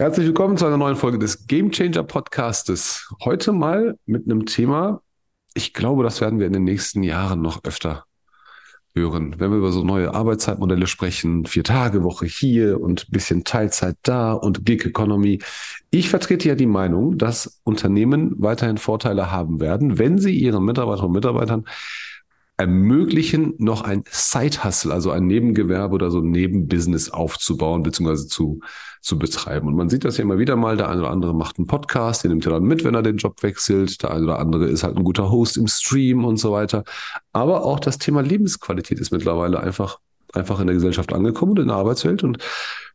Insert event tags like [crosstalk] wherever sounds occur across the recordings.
Herzlich willkommen zu einer neuen Folge des Game Changer Podcastes. Heute mal mit einem Thema, ich glaube, das werden wir in den nächsten Jahren noch öfter hören. Wenn wir über so neue Arbeitszeitmodelle sprechen, vier Tage Woche hier und bisschen Teilzeit da und Gig Economy. Ich vertrete ja die Meinung, dass Unternehmen weiterhin Vorteile haben werden, wenn sie ihren Mitarbeiterinnen und Mitarbeitern ermöglichen, noch ein Side-Hustle, also ein Nebengewerbe oder so ein Nebenbusiness aufzubauen bzw. zu, zu betreiben. Und man sieht das ja immer wieder mal, der eine oder andere macht einen Podcast, den nimmt er dann mit, wenn er den Job wechselt, der eine oder andere ist halt ein guter Host im Stream und so weiter. Aber auch das Thema Lebensqualität ist mittlerweile einfach, einfach in der Gesellschaft angekommen und in der Arbeitswelt und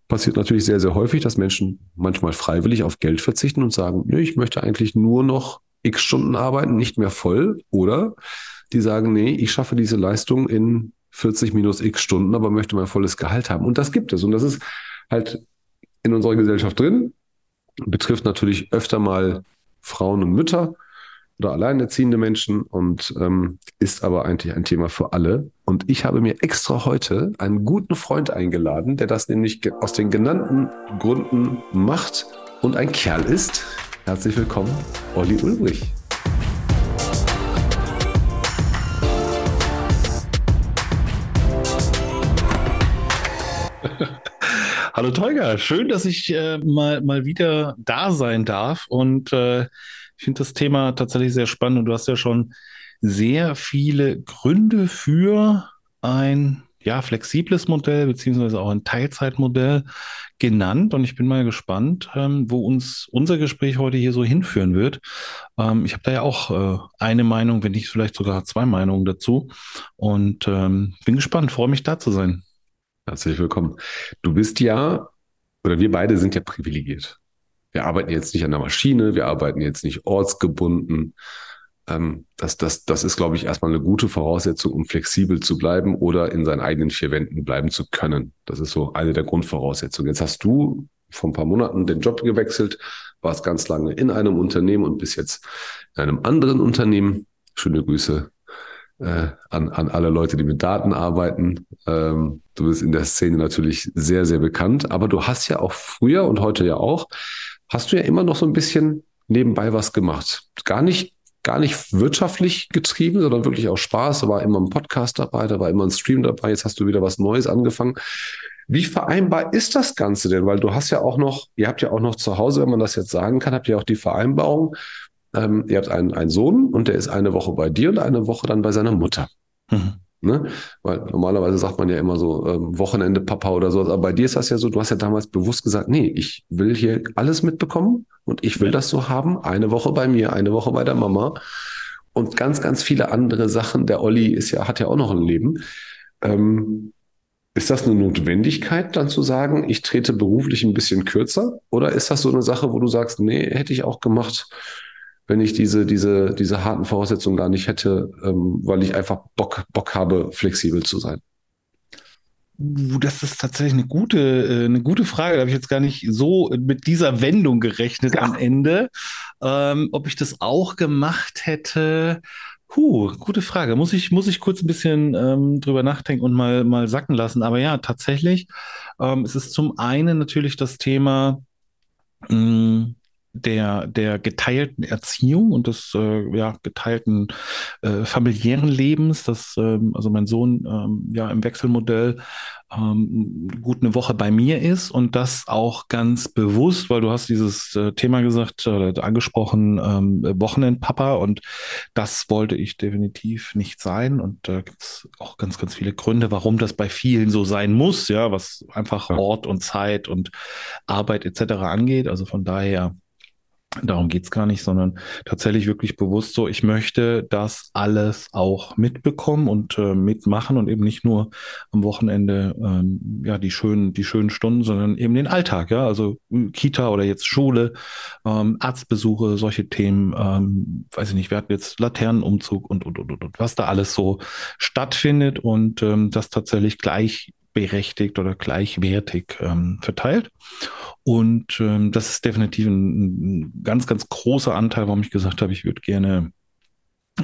passiert natürlich sehr, sehr häufig, dass Menschen manchmal freiwillig auf Geld verzichten und sagen, nee, ich möchte eigentlich nur noch x Stunden arbeiten, nicht mehr voll oder die sagen, nee, ich schaffe diese Leistung in 40 minus x Stunden, aber möchte mein volles Gehalt haben. Und das gibt es. Und das ist halt in unserer Gesellschaft drin, betrifft natürlich öfter mal Frauen und Mütter oder alleinerziehende Menschen und ähm, ist aber eigentlich ein Thema für alle. Und ich habe mir extra heute einen guten Freund eingeladen, der das nämlich aus den genannten Gründen macht und ein Kerl ist. Herzlich willkommen, Olli Ulbrich. Hallo Tolga, schön, dass ich äh, mal, mal wieder da sein darf. Und äh, ich finde das Thema tatsächlich sehr spannend. Und du hast ja schon sehr viele Gründe für ein ja, flexibles Modell beziehungsweise auch ein Teilzeitmodell genannt. Und ich bin mal gespannt, ähm, wo uns unser Gespräch heute hier so hinführen wird. Ähm, ich habe da ja auch äh, eine Meinung, wenn nicht vielleicht sogar zwei Meinungen dazu. Und ähm, bin gespannt, freue mich da zu sein. Herzlich willkommen. Du bist ja, oder wir beide sind ja privilegiert. Wir arbeiten jetzt nicht an der Maschine, wir arbeiten jetzt nicht ortsgebunden. Ähm, das, das, das ist, glaube ich, erstmal eine gute Voraussetzung, um flexibel zu bleiben oder in seinen eigenen vier Wänden bleiben zu können. Das ist so eine der Grundvoraussetzungen. Jetzt hast du vor ein paar Monaten den Job gewechselt, warst ganz lange in einem Unternehmen und bist jetzt in einem anderen Unternehmen. Schöne Grüße äh, an, an alle Leute, die mit Daten arbeiten. Ähm, du bist in der Szene natürlich sehr, sehr bekannt, aber du hast ja auch früher und heute ja auch, hast du ja immer noch so ein bisschen nebenbei was gemacht. Gar nicht, gar nicht wirtschaftlich getrieben, sondern wirklich auch Spaß. Da war immer ein Podcast dabei, da war immer ein Stream dabei. Jetzt hast du wieder was Neues angefangen. Wie vereinbar ist das Ganze denn? Weil du hast ja auch noch, ihr habt ja auch noch zu Hause, wenn man das jetzt sagen kann, habt ihr auch die Vereinbarung, ähm, ihr habt einen, einen Sohn und der ist eine Woche bei dir und eine Woche dann bei seiner Mutter. Mhm. Ne? Weil normalerweise sagt man ja immer so ähm, Wochenende Papa oder so. Aber bei dir ist das ja so, du hast ja damals bewusst gesagt, nee, ich will hier alles mitbekommen und ich will das so haben. Eine Woche bei mir, eine Woche bei der Mama und ganz, ganz viele andere Sachen. Der Olli ist ja, hat ja auch noch ein Leben. Ähm, ist das eine Notwendigkeit, dann zu sagen, ich trete beruflich ein bisschen kürzer? Oder ist das so eine Sache, wo du sagst, nee, hätte ich auch gemacht, wenn ich diese, diese, diese harten Voraussetzungen gar nicht hätte, ähm, weil ich einfach Bock, Bock habe, flexibel zu sein? Das ist tatsächlich eine gute, äh, eine gute Frage. Da habe ich jetzt gar nicht so mit dieser Wendung gerechnet ja. am Ende. Ähm, ob ich das auch gemacht hätte, Puh, gute Frage. Muss ich, muss ich kurz ein bisschen ähm, drüber nachdenken und mal, mal sacken lassen. Aber ja, tatsächlich, ähm, es ist zum einen natürlich das Thema, mh, mm, der, der geteilten Erziehung und des äh, ja, geteilten äh, familiären Lebens, dass ähm, also mein Sohn ähm, ja im Wechselmodell ähm, gut eine Woche bei mir ist und das auch ganz bewusst, weil du hast dieses äh, Thema gesagt oder angesprochen, ähm, Wochenendpapa und das wollte ich definitiv nicht sein und da äh, gibt es auch ganz, ganz viele Gründe, warum das bei vielen so sein muss, ja, was einfach Ort und Zeit und Arbeit etc. angeht. Also von daher Darum geht's gar nicht, sondern tatsächlich wirklich bewusst so, ich möchte das alles auch mitbekommen und äh, mitmachen und eben nicht nur am Wochenende ähm, ja die schönen, die schönen Stunden, sondern eben den Alltag, ja, also Kita oder jetzt Schule, ähm, Arztbesuche, solche Themen, ähm, weiß ich nicht, wir hatten jetzt Laternenumzug und und und und, und was da alles so stattfindet und ähm, das tatsächlich gleichberechtigt oder gleichwertig ähm, verteilt. Und ähm, das ist definitiv ein, ein, ganz, ganz großer Anteil, warum ich gesagt habe, ich würde gerne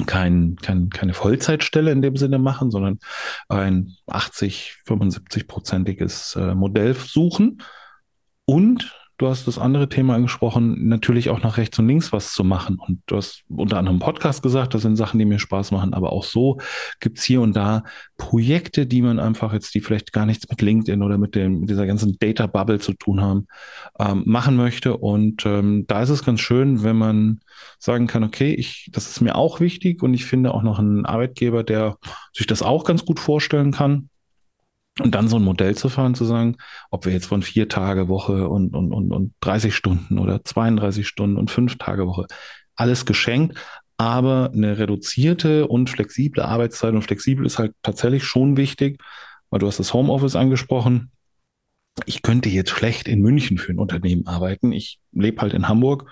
kein, kein, keine Vollzeitstelle in dem Sinne machen, sondern ein 80, 75-prozentiges äh, Modell suchen. Und du hast das andere Thema angesprochen, natürlich auch nach rechts und links was zu machen. Und du hast unter anderem Podcast gesagt, das sind Sachen, die mir Spaß machen, aber auch so gibt's hier und da Projekte, die man einfach jetzt, die vielleicht gar nichts mit LinkedIn oder mit, dem, mit dieser ganzen Data Bubble zu tun haben, ähm, machen möchte. Und ähm, da ist es ganz schön, wenn man sagen kann, okay, ich, das ist mir auch wichtig und ich finde auch noch einen Arbeitgeber, der sich das auch ganz gut vorstellen kann und dann so ein Modell zu fahren, zu sagen, ob wir jetzt von vier Tage Woche und, und, und, und 30 Stunden oder 32 Stunden und fünf Tage Woche, alles geschenkt, aber eine reduzierte und flexible Arbeitszeit und flexibel ist halt tatsächlich schon wichtig, weil du hast das Homeoffice angesprochen. Ich könnte jetzt schlecht in München für ein Unternehmen arbeiten. Ich lebe halt in Hamburg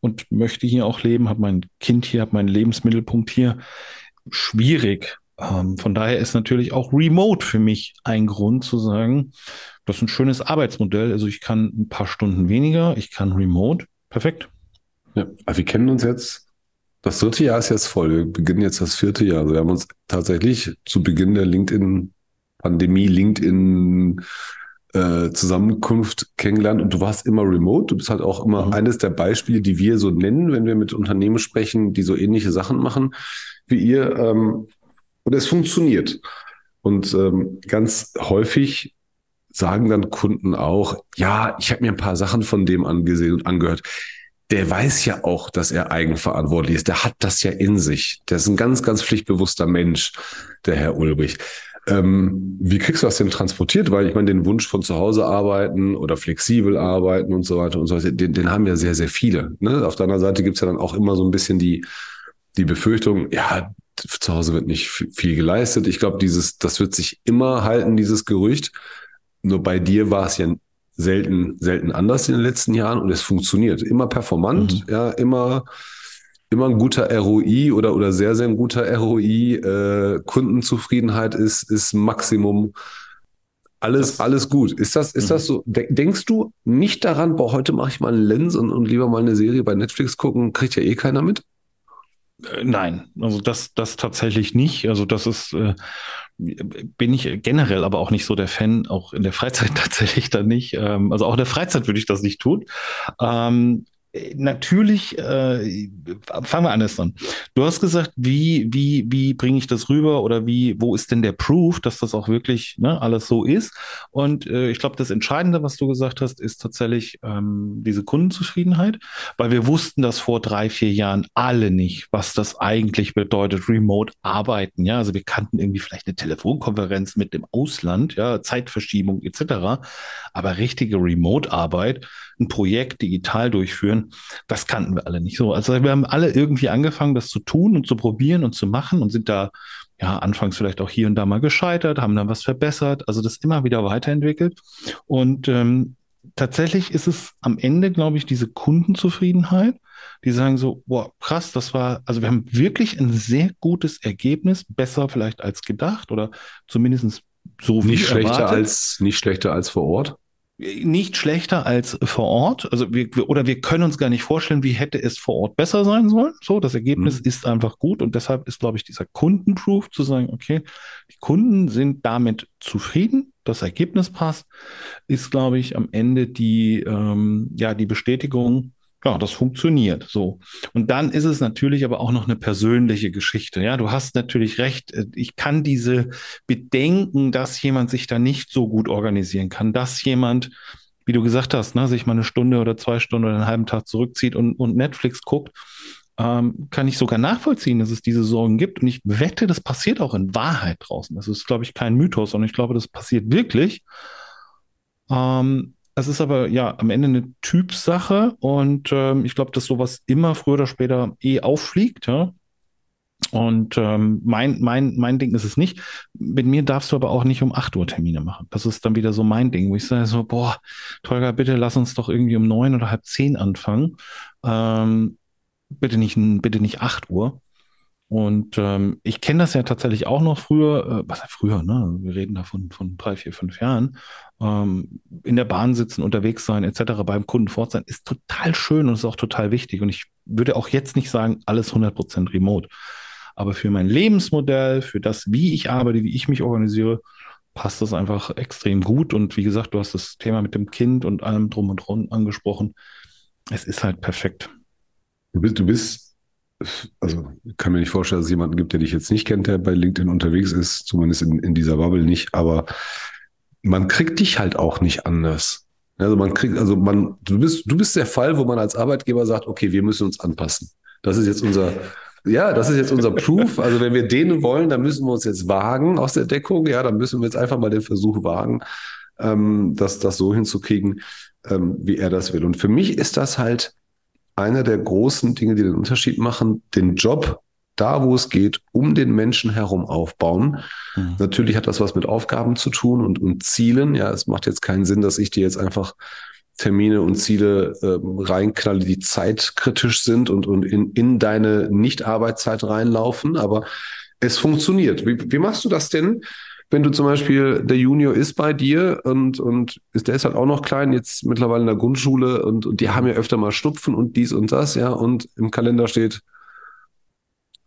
und möchte hier auch leben, habe mein Kind hier, habe meinen Lebensmittelpunkt hier. Schwierig, ähm, von daher ist natürlich auch Remote für mich ein Grund zu sagen, das ist ein schönes Arbeitsmodell. Also ich kann ein paar Stunden weniger, ich kann Remote. Perfekt. Ja, wir kennen uns jetzt. Das dritte Jahr ist jetzt voll. Wir beginnen jetzt das vierte Jahr. Also wir haben uns tatsächlich zu Beginn der LinkedIn-Pandemie, LinkedIn äh, Zusammenkunft kennengelernt und du warst immer remote. Du bist halt auch immer mhm. eines der Beispiele, die wir so nennen, wenn wir mit Unternehmen sprechen, die so ähnliche Sachen machen wie ihr. Ähm, und es funktioniert. Und ähm, ganz häufig sagen dann Kunden auch, ja, ich habe mir ein paar Sachen von dem angesehen und angehört. Der weiß ja auch, dass er eigenverantwortlich ist. Der hat das ja in sich. Der ist ein ganz, ganz pflichtbewusster Mensch, der Herr Ulrich. Ähm, wie kriegst du das denn transportiert? Weil ich meine, den Wunsch von zu Hause arbeiten oder flexibel arbeiten und so weiter und so weiter, den, den haben ja sehr, sehr viele. Ne? Auf deiner Seite gibt's ja dann auch immer so ein bisschen die, die Befürchtung, ja, zu Hause wird nicht viel geleistet. Ich glaube, dieses, das wird sich immer halten, dieses Gerücht. Nur bei dir war es ja selten, selten anders in den letzten Jahren und es funktioniert. Immer performant, mhm. ja, immer, immer ein guter ROI oder, oder sehr, sehr ein guter ROI. Äh, Kundenzufriedenheit ist, ist Maximum. Alles, das, alles gut. Ist das, ist das mhm. so? Denkst du nicht daran, boah, heute mache ich mal einen Lens und, und lieber mal eine Serie bei Netflix gucken, kriegt ja eh keiner mit? Äh, nein, also das, das tatsächlich nicht. Also das ist, äh, bin ich generell aber auch nicht so der Fan, auch in der Freizeit [laughs] tatsächlich dann nicht. Ähm, also auch in der Freizeit würde ich das nicht tun. Ähm, natürlich, äh, fangen wir anders an. Du hast gesagt, wie, wie, wie bringe ich das rüber oder wie, wo ist denn der Proof, dass das auch wirklich ne, alles so ist? Und äh, ich glaube, das Entscheidende, was du gesagt hast, ist tatsächlich ähm, diese Kundenzufriedenheit, weil wir wussten das vor drei, vier Jahren alle nicht, was das eigentlich bedeutet, remote arbeiten. Ja, also wir kannten irgendwie vielleicht eine Telefonkonferenz mit dem Ausland, ja, Zeitverschiebung etc. Aber richtige Remote-Arbeit, ein Projekt digital durchführen, das kannten wir alle nicht so. Also wir haben alle irgendwie angefangen, das zu tun und zu probieren und zu machen und sind da ja anfangs vielleicht auch hier und da mal gescheitert, haben dann was verbessert, also das immer wieder weiterentwickelt. Und ähm, tatsächlich ist es am Ende, glaube ich, diese Kundenzufriedenheit, die sagen so, boah, krass, das war, also wir haben wirklich ein sehr gutes Ergebnis, besser vielleicht als gedacht oder zumindest so wie nicht schlechter erwartet. als nicht schlechter als vor Ort nicht schlechter als vor Ort. Also wir, oder wir können uns gar nicht vorstellen, wie hätte es vor Ort besser sein sollen. So, das Ergebnis mhm. ist einfach gut und deshalb ist, glaube ich, dieser Kundenproof zu sagen, okay, die Kunden sind damit zufrieden, das Ergebnis passt, ist, glaube ich, am Ende die, ähm, ja, die Bestätigung, ja, das funktioniert so. Und dann ist es natürlich aber auch noch eine persönliche Geschichte. Ja, du hast natürlich recht. Äh, ich kann diese Bedenken, dass jemand sich da nicht so gut organisieren kann, dass jemand, wie du gesagt hast, ne, sich mal eine Stunde oder zwei Stunden oder einen halben Tag zurückzieht und, und Netflix guckt, ähm, kann ich sogar nachvollziehen, dass es diese Sorgen gibt. Und ich wette, das passiert auch in Wahrheit draußen. Das ist, glaube ich, kein Mythos, sondern ich glaube, das passiert wirklich. Ähm, es ist aber ja am Ende eine Typsache und ähm, ich glaube, dass sowas immer früher oder später eh auffliegt. Ja? Und ähm, mein, mein, mein Ding ist es nicht. Mit mir darfst du aber auch nicht um 8 Uhr Termine machen. Das ist dann wieder so mein Ding, wo ich sage so, boah, Tolga, bitte lass uns doch irgendwie um neun oder halb zehn anfangen. Ähm, bitte nicht, bitte nicht 8 Uhr. Und ähm, ich kenne das ja tatsächlich auch noch früher, äh, was früher, ne? Wir reden da von, von drei, vier, fünf Jahren. Ähm, in der Bahn sitzen, unterwegs sein, etc., beim Kunden fort sein, ist total schön und ist auch total wichtig. Und ich würde auch jetzt nicht sagen, alles 100% remote. Aber für mein Lebensmodell, für das, wie ich arbeite, wie ich mich organisiere, passt das einfach extrem gut. Und wie gesagt, du hast das Thema mit dem Kind und allem drum und dran angesprochen. Es ist halt perfekt. Du bist, du bist, also kann mir nicht vorstellen, dass es jemanden gibt, der dich jetzt nicht kennt, der bei LinkedIn unterwegs ist, zumindest in, in dieser Bubble nicht, aber man kriegt dich halt auch nicht anders. Also man kriegt, also man, du bist, du bist der Fall, wo man als Arbeitgeber sagt, okay, wir müssen uns anpassen. Das ist jetzt unser, ja, das ist jetzt unser Proof. Also wenn wir den wollen, dann müssen wir uns jetzt wagen aus der Deckung. Ja, dann müssen wir jetzt einfach mal den Versuch wagen, ähm, das, das so hinzukriegen, ähm, wie er das will. Und für mich ist das halt einer der großen Dinge, die den Unterschied machen, den Job da, wo es geht, um den Menschen herum aufbauen. Mhm. Natürlich hat das was mit Aufgaben zu tun und, und Zielen. Ja, es macht jetzt keinen Sinn, dass ich dir jetzt einfach Termine und Ziele äh, reinknalle, die zeitkritisch sind und, und in, in deine Nicht-Arbeitszeit reinlaufen. Aber es funktioniert. Wie, wie machst du das denn? Wenn du zum Beispiel, der Junior ist bei dir und, und ist, der ist halt auch noch klein, jetzt mittlerweile in der Grundschule und, und die haben ja öfter mal Schnupfen und dies und das, ja, und im Kalender steht,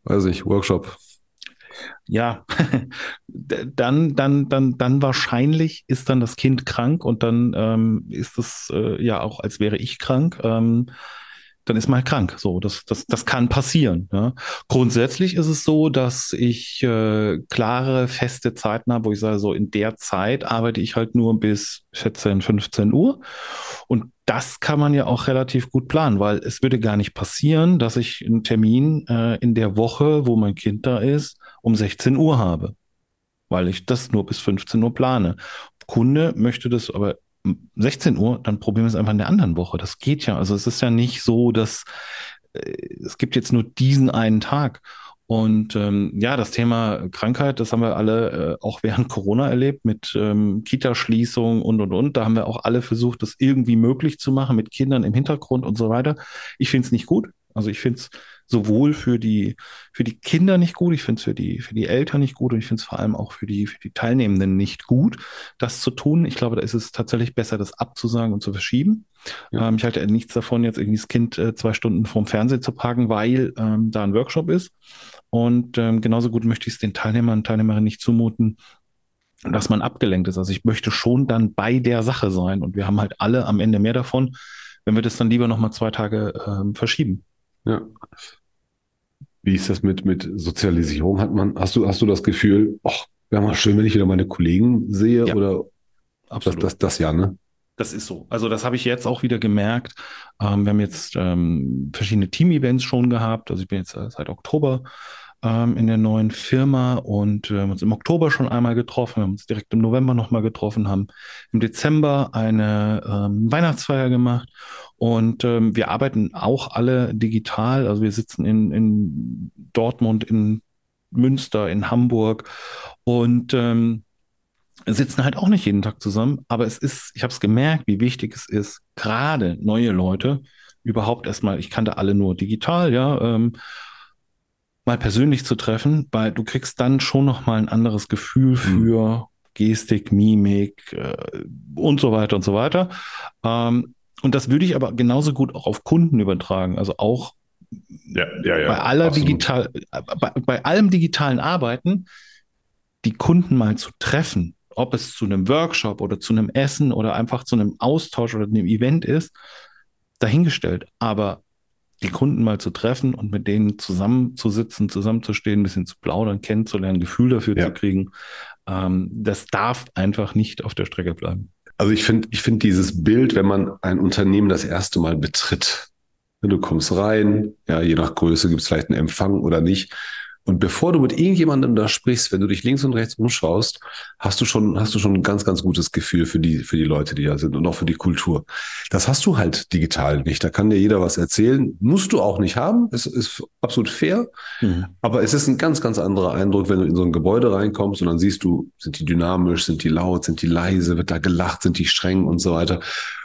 weiß ich, Workshop. Ja, [laughs] dann, dann, dann, dann wahrscheinlich ist dann das Kind krank und dann ähm, ist es äh, ja auch, als wäre ich krank. Ähm, dann ist man halt krank. So, das, das, das kann passieren. Ja. Grundsätzlich ist es so, dass ich äh, klare, feste Zeiten habe, wo ich sage, so in der Zeit arbeite ich halt nur bis 14, 15 Uhr. Und das kann man ja auch relativ gut planen, weil es würde gar nicht passieren, dass ich einen Termin äh, in der Woche, wo mein Kind da ist, um 16 Uhr habe, weil ich das nur bis 15 Uhr plane. Kunde möchte das aber 16 Uhr, dann probieren wir es einfach in der anderen Woche. Das geht ja. Also es ist ja nicht so, dass äh, es gibt jetzt nur diesen einen Tag. Und ähm, ja, das Thema Krankheit, das haben wir alle äh, auch während Corona erlebt mit ähm, Kitaschließung und und und. Da haben wir auch alle versucht, das irgendwie möglich zu machen mit Kindern im Hintergrund und so weiter. Ich finde es nicht gut. Also ich finde es sowohl für die, für die Kinder nicht gut, ich finde es für die, für die Eltern nicht gut und ich finde es vor allem auch für die, für die Teilnehmenden nicht gut, das zu tun. Ich glaube, da ist es tatsächlich besser, das abzusagen und zu verschieben. Ja. Ähm, ich halte nichts davon, jetzt irgendwie das Kind äh, zwei Stunden vorm Fernsehen zu parken, weil ähm, da ein Workshop ist. Und ähm, genauso gut möchte ich es den Teilnehmern und Teilnehmerinnen nicht zumuten, dass man abgelenkt ist. Also ich möchte schon dann bei der Sache sein und wir haben halt alle am Ende mehr davon, wenn wir das dann lieber nochmal zwei Tage ähm, verschieben. Ja. Wie ist das mit, mit Sozialisierung? Hat man, hast du, hast du das Gefühl, ach, wäre mal schön, wenn ich wieder meine Kollegen sehe ja, oder absolut. Das, das, das ja, ne? Das ist so. Also das habe ich jetzt auch wieder gemerkt. Ähm, wir haben jetzt ähm, verschiedene Team-Events schon gehabt. Also ich bin jetzt äh, seit Oktober ähm, in der neuen Firma und wir haben uns im Oktober schon einmal getroffen, haben uns direkt im November nochmal getroffen, haben im Dezember eine ähm, Weihnachtsfeier gemacht und ähm, wir arbeiten auch alle digital. Also wir sitzen in, in Dortmund, in Münster, in Hamburg und ähm, sitzen halt auch nicht jeden Tag zusammen. Aber es ist, ich habe es gemerkt, wie wichtig es ist, gerade neue Leute überhaupt erstmal, ich kannte alle nur digital, ja, ähm, mal persönlich zu treffen, weil du kriegst dann schon noch mal ein anderes Gefühl mhm. für mhm. Gestik, Mimik äh, und so weiter und so weiter. Ähm, und das würde ich aber genauso gut auch auf Kunden übertragen. Also auch ja, ja, ja, bei aller digital, bei, bei allem digitalen Arbeiten, die Kunden mal zu treffen, ob es zu einem Workshop oder zu einem Essen oder einfach zu einem Austausch oder einem Event ist, dahingestellt. Aber die Kunden mal zu treffen und mit denen zusammenzusitzen, zusammenzustehen, ein bisschen zu plaudern, kennenzulernen, Gefühl dafür ja. zu kriegen, ähm, das darf einfach nicht auf der Strecke bleiben. Also ich finde, ich finde dieses Bild, wenn man ein Unternehmen das erste Mal betritt, du kommst rein, ja, je nach Größe gibt es vielleicht einen Empfang oder nicht. Und bevor du mit irgendjemandem da sprichst, wenn du dich links und rechts umschaust, hast du schon, hast du schon ein ganz, ganz gutes Gefühl für die, für die Leute, die da sind und auch für die Kultur. Das hast du halt digital nicht. Da kann dir jeder was erzählen. Musst du auch nicht haben. Es ist absolut fair. Mhm. Aber es ist ein ganz, ganz anderer Eindruck, wenn du in so ein Gebäude reinkommst und dann siehst du, sind die dynamisch, sind die laut, sind die leise, wird da gelacht, sind die streng und so weiter.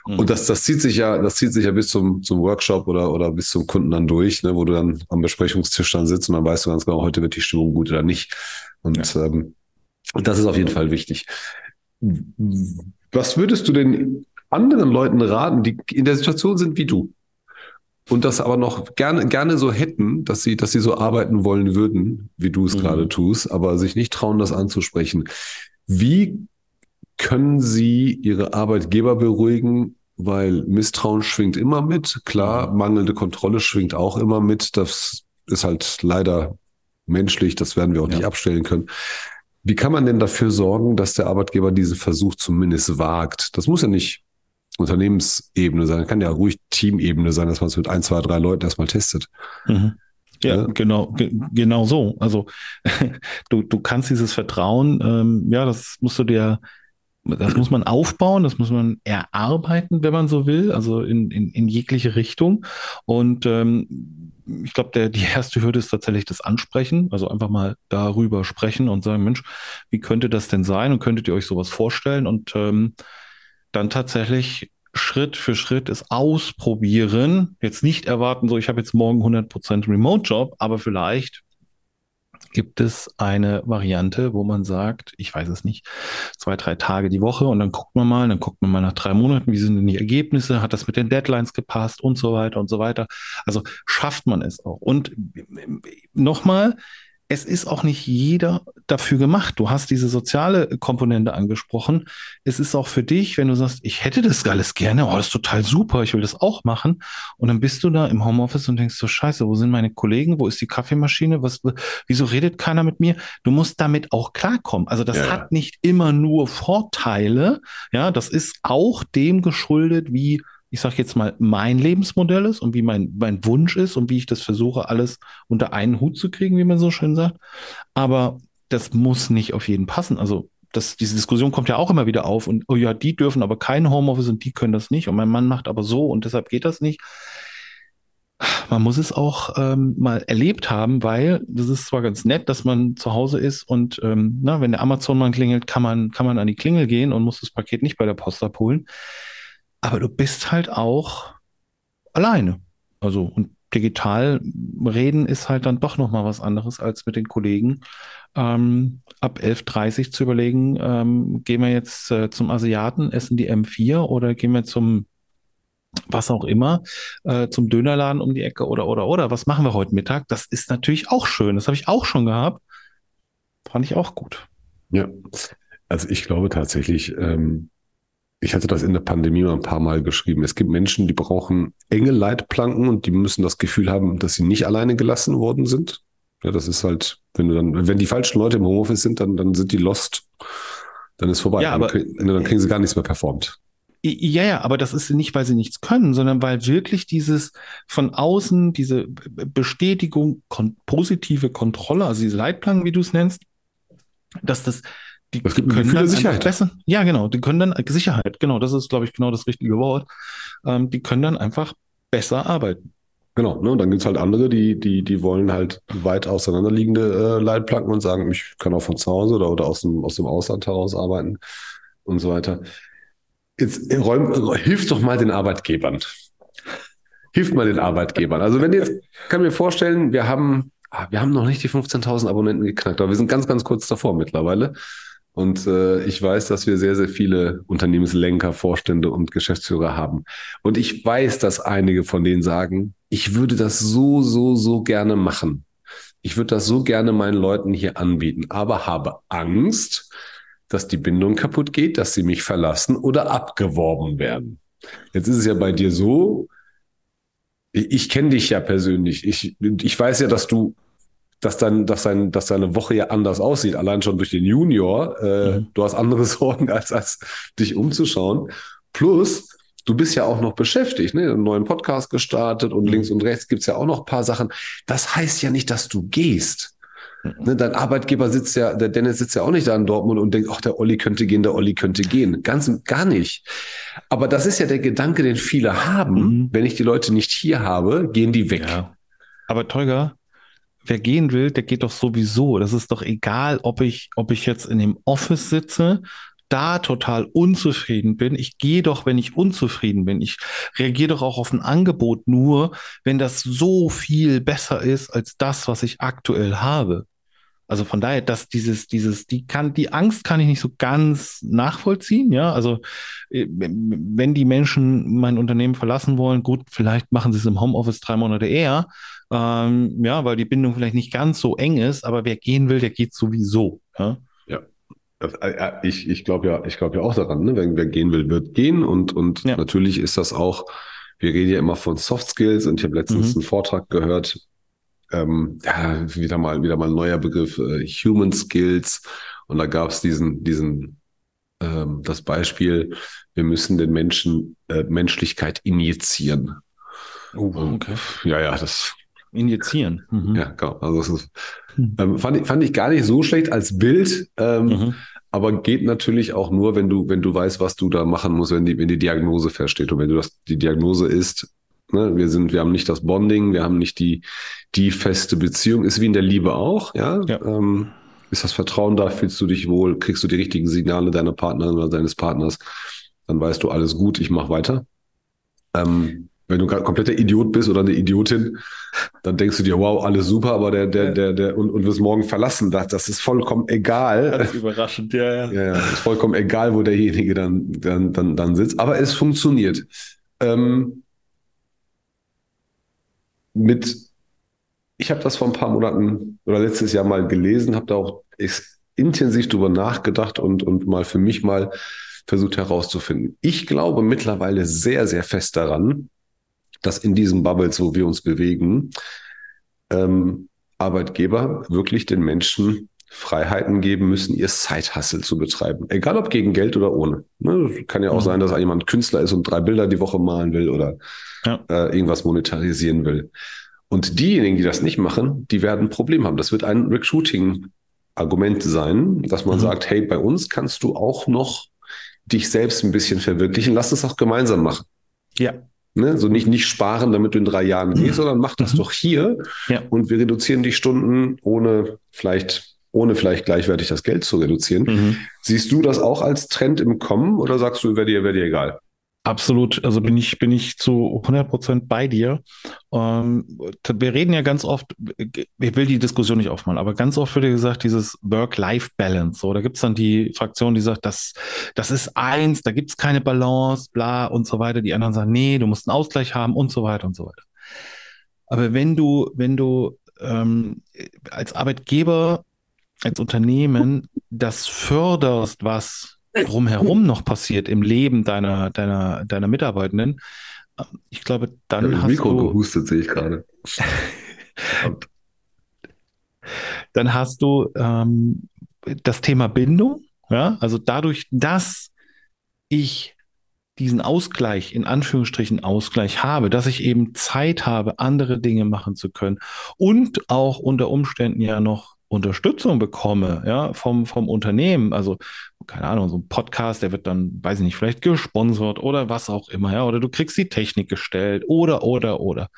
Mhm. Und das, das zieht sich ja, das zieht sich ja bis zum, zum Workshop oder, oder bis zum Kunden dann durch, ne, wo du dann am Besprechungstisch dann sitzt und dann weißt du ganz genau, heute wird die Stimmung gut oder nicht. Und, ja. ähm, das ist auf jeden Fall wichtig. Was würdest du denn anderen Leuten raten, die in der Situation sind wie du? Und das aber noch gerne, gerne so hätten, dass sie, dass sie so arbeiten wollen würden, wie du es mhm. gerade tust, aber sich nicht trauen, das anzusprechen. Wie können Sie Ihre Arbeitgeber beruhigen, weil Misstrauen schwingt immer mit. Klar, mangelnde Kontrolle schwingt auch immer mit. Das ist halt leider menschlich, das werden wir auch ja. nicht abstellen können. Wie kann man denn dafür sorgen, dass der Arbeitgeber diesen Versuch zumindest wagt? Das muss ja nicht Unternehmensebene sein, kann ja ruhig Teamebene sein, dass man es mit ein, zwei, drei Leuten erstmal testet. Mhm. Ja, ja, genau, genau so. Also [laughs] du, du kannst dieses Vertrauen, ähm, ja, das musst du dir das muss man aufbauen, das muss man erarbeiten, wenn man so will, also in, in, in jegliche Richtung. Und ähm, ich glaube, die erste Hürde ist tatsächlich das Ansprechen, also einfach mal darüber sprechen und sagen, Mensch, wie könnte das denn sein und könntet ihr euch sowas vorstellen? Und ähm, dann tatsächlich Schritt für Schritt es ausprobieren. Jetzt nicht erwarten, so ich habe jetzt morgen 100% Remote-Job, aber vielleicht gibt es eine Variante, wo man sagt, ich weiß es nicht, zwei, drei Tage die Woche und dann guckt man mal, dann guckt man mal nach drei Monaten, wie sind denn die Ergebnisse, hat das mit den Deadlines gepasst und so weiter und so weiter. Also schafft man es auch. Und nochmal, es ist auch nicht jeder dafür gemacht. Du hast diese soziale Komponente angesprochen. Es ist auch für dich, wenn du sagst, ich hätte das alles gerne, oh, das ist total super, ich will das auch machen. Und dann bist du da im Homeoffice und denkst so, scheiße, wo sind meine Kollegen? Wo ist die Kaffeemaschine? Was, wieso redet keiner mit mir? Du musst damit auch klarkommen. Also das ja. hat nicht immer nur Vorteile. Ja, das ist auch dem geschuldet, wie ich sage jetzt mal, mein Lebensmodell ist und wie mein, mein Wunsch ist und wie ich das versuche, alles unter einen Hut zu kriegen, wie man so schön sagt. Aber das muss nicht auf jeden passen. Also das, diese Diskussion kommt ja auch immer wieder auf und, oh ja, die dürfen aber kein Homeoffice und die können das nicht und mein Mann macht aber so und deshalb geht das nicht. Man muss es auch ähm, mal erlebt haben, weil das ist zwar ganz nett, dass man zu Hause ist und ähm, na, wenn der Amazon-Mann klingelt, kann man, kann man an die Klingel gehen und muss das Paket nicht bei der Post abholen. Aber du bist halt auch alleine. Also, und digital reden ist halt dann doch nochmal was anderes als mit den Kollegen. Ähm, ab 11.30 zu überlegen, ähm, gehen wir jetzt äh, zum Asiaten, essen die M4 oder gehen wir zum was auch immer, äh, zum Dönerladen um die Ecke oder, oder, oder, was machen wir heute Mittag? Das ist natürlich auch schön. Das habe ich auch schon gehabt. Fand ich auch gut. Ja, also ich glaube tatsächlich, ähm, ich hatte das in der Pandemie mal ein paar Mal geschrieben. Es gibt Menschen, die brauchen enge Leitplanken und die müssen das Gefühl haben, dass sie nicht alleine gelassen worden sind. Ja, das ist halt, wenn du dann, wenn die falschen Leute im Homeoffice sind, dann, dann sind die lost. Dann ist vorbei. Ja, aber, dann, kriegen, dann kriegen sie gar nichts mehr performt. Ja, ja, aber das ist nicht, weil sie nichts können, sondern weil wirklich dieses von außen, diese Bestätigung, kon positive Kontrolle, also diese Leitplanken, wie du es nennst, dass das die das gibt können dann Sicherheit. Besser, ja, genau. Die können dann Sicherheit, genau, das ist, glaube ich, genau das richtige Wort. Ähm, die können dann einfach besser arbeiten. Genau, ne? Und dann gibt's halt andere, die, die, die wollen halt weit auseinanderliegende äh, Leitplanken und sagen, ich kann auch von zu Hause oder, oder aus, dem, aus dem Ausland heraus arbeiten und so weiter. Jetzt äh, räum, hilf doch mal den Arbeitgebern. Hilft mal den Arbeitgebern. Also wenn jetzt, kann mir vorstellen, wir haben, ah, wir haben noch nicht die 15.000 Abonnenten geknackt, aber wir sind ganz, ganz kurz davor mittlerweile. Und äh, ich weiß, dass wir sehr, sehr viele Unternehmenslenker, Vorstände und Geschäftsführer haben. Und ich weiß, dass einige von denen sagen, ich würde das so, so, so gerne machen. Ich würde das so gerne meinen Leuten hier anbieten, aber habe Angst, dass die Bindung kaputt geht, dass sie mich verlassen oder abgeworben werden. Jetzt ist es ja bei dir so, ich, ich kenne dich ja persönlich. Ich, ich weiß ja, dass du dass dann, dass dein, dass deine Woche ja anders aussieht, allein schon durch den Junior. Äh, mhm. Du hast andere [laughs] Sorgen, als, als dich umzuschauen. Plus, du bist ja auch noch beschäftigt, ne? Einen neuen Podcast gestartet und mhm. links und rechts gibt's ja auch noch paar Sachen. Das heißt ja nicht, dass du gehst. Mhm. Ne? Dein Arbeitgeber sitzt ja, der Dennis sitzt ja auch nicht da in Dortmund und denkt, ach, der Olli könnte gehen, der Olli könnte gehen. Ganz, gar nicht. Aber das ist ja der Gedanke, den viele haben. Mhm. Wenn ich die Leute nicht hier habe, gehen die weg. Ja. Aber Tolga, wer gehen will, der geht doch sowieso. Das ist doch egal, ob ich, ob ich jetzt in dem Office sitze, da total unzufrieden bin. Ich gehe doch, wenn ich unzufrieden bin. Ich reagiere doch auch auf ein Angebot nur, wenn das so viel besser ist als das, was ich aktuell habe. Also von daher, dass dieses, dieses, die kann, die Angst kann ich nicht so ganz nachvollziehen, ja. Also äh, wenn die Menschen mein Unternehmen verlassen wollen, gut, vielleicht machen sie es im Homeoffice drei Monate eher, ähm, ja, weil die Bindung vielleicht nicht ganz so eng ist, aber wer gehen will, der geht sowieso. Ja. ja. Äh, ich, ich glaube ja, ich glaube ja auch daran, ne? Wer, wer gehen will, wird gehen. Und, und ja. natürlich ist das auch, wir reden ja immer von Soft Skills und ich habe letztens mhm. einen Vortrag gehört, ähm, ja, wieder mal, wieder mal ein neuer Begriff, äh, Human Skills. Und da gab es diesen, diesen, ähm, das Beispiel, wir müssen den Menschen äh, Menschlichkeit injizieren. Oh, okay. Und, ja, ja, das. Injizieren. Mhm. Ja, genau. Also das ist, hm. ähm, fand, ich, fand ich gar nicht so schlecht als Bild. Ähm, mhm. Aber geht natürlich auch nur, wenn du, wenn du weißt, was du da machen musst, wenn die, wenn die Diagnose feststeht. Und wenn du das, die Diagnose ist, ne, wir sind, wir haben nicht das Bonding, wir haben nicht die, die feste Beziehung, ist wie in der Liebe auch, ja. ja. Ähm, ist das Vertrauen da, fühlst du dich wohl, kriegst du die richtigen Signale deiner Partnerin oder deines Partners, dann weißt du, alles gut, ich mache weiter. Ähm, wenn du gerade kompletter Idiot bist oder eine Idiotin, dann denkst du dir, wow, alles super, aber der, der, der, der, und, und wirst morgen verlassen. Das, das ist vollkommen egal. Ganz überraschend, ja, ja. Ja, ja, ist vollkommen egal, wo derjenige dann, dann, dann, dann sitzt. Aber es funktioniert. Ähm, mit, ich habe das vor ein paar Monaten oder letztes Jahr mal gelesen, habe da auch intensiv drüber nachgedacht und, und mal für mich mal versucht herauszufinden. Ich glaube mittlerweile sehr, sehr fest daran, dass in diesen Bubbles, wo wir uns bewegen, ähm, Arbeitgeber wirklich den Menschen Freiheiten geben müssen, ihr Side-Hustle zu betreiben. Egal ob gegen Geld oder ohne. Ne, kann ja auch mhm. sein, dass jemand Künstler ist und drei Bilder die Woche malen will oder ja. äh, irgendwas monetarisieren will. Und diejenigen, die das nicht machen, die werden ein Problem haben. Das wird ein Recruiting-Argument sein, dass man mhm. sagt, hey, bei uns kannst du auch noch dich selbst ein bisschen verwirklichen. Lass es auch gemeinsam machen. Ja. Ne? So nicht, nicht sparen, damit du in drei Jahren gehst, sondern mach das mhm. doch hier. Ja. Und wir reduzieren die Stunden, ohne vielleicht, ohne vielleicht gleichwertig das Geld zu reduzieren. Mhm. Siehst du das auch als Trend im Kommen oder sagst du, wäre dir, wäre dir egal? Absolut, also bin ich, bin ich zu 100 Prozent bei dir. Ähm, wir reden ja ganz oft, ich will die Diskussion nicht aufmachen, aber ganz oft wird ja gesagt, dieses Work-Life-Balance. So, da gibt's dann die Fraktion, die sagt, das, das ist eins, da gibt's keine Balance, bla und so weiter. Die anderen sagen, nee, du musst einen Ausgleich haben und so weiter und so weiter. Aber wenn du, wenn du ähm, als Arbeitgeber, als Unternehmen das förderst, was drumherum noch passiert im Leben deiner, deiner, deiner Mitarbeitenden, ich glaube, dann ja, hast Mikro du. gehustet, sehe ich gerade. [laughs] dann hast du ähm, das Thema Bindung, ja, also dadurch, dass ich diesen Ausgleich, in Anführungsstrichen Ausgleich habe, dass ich eben Zeit habe, andere Dinge machen zu können und auch unter Umständen ja noch Unterstützung bekomme, ja, vom, vom Unternehmen, also, keine Ahnung, so ein Podcast, der wird dann, weiß ich nicht, vielleicht gesponsert oder was auch immer, ja, oder du kriegst die Technik gestellt oder, oder, oder.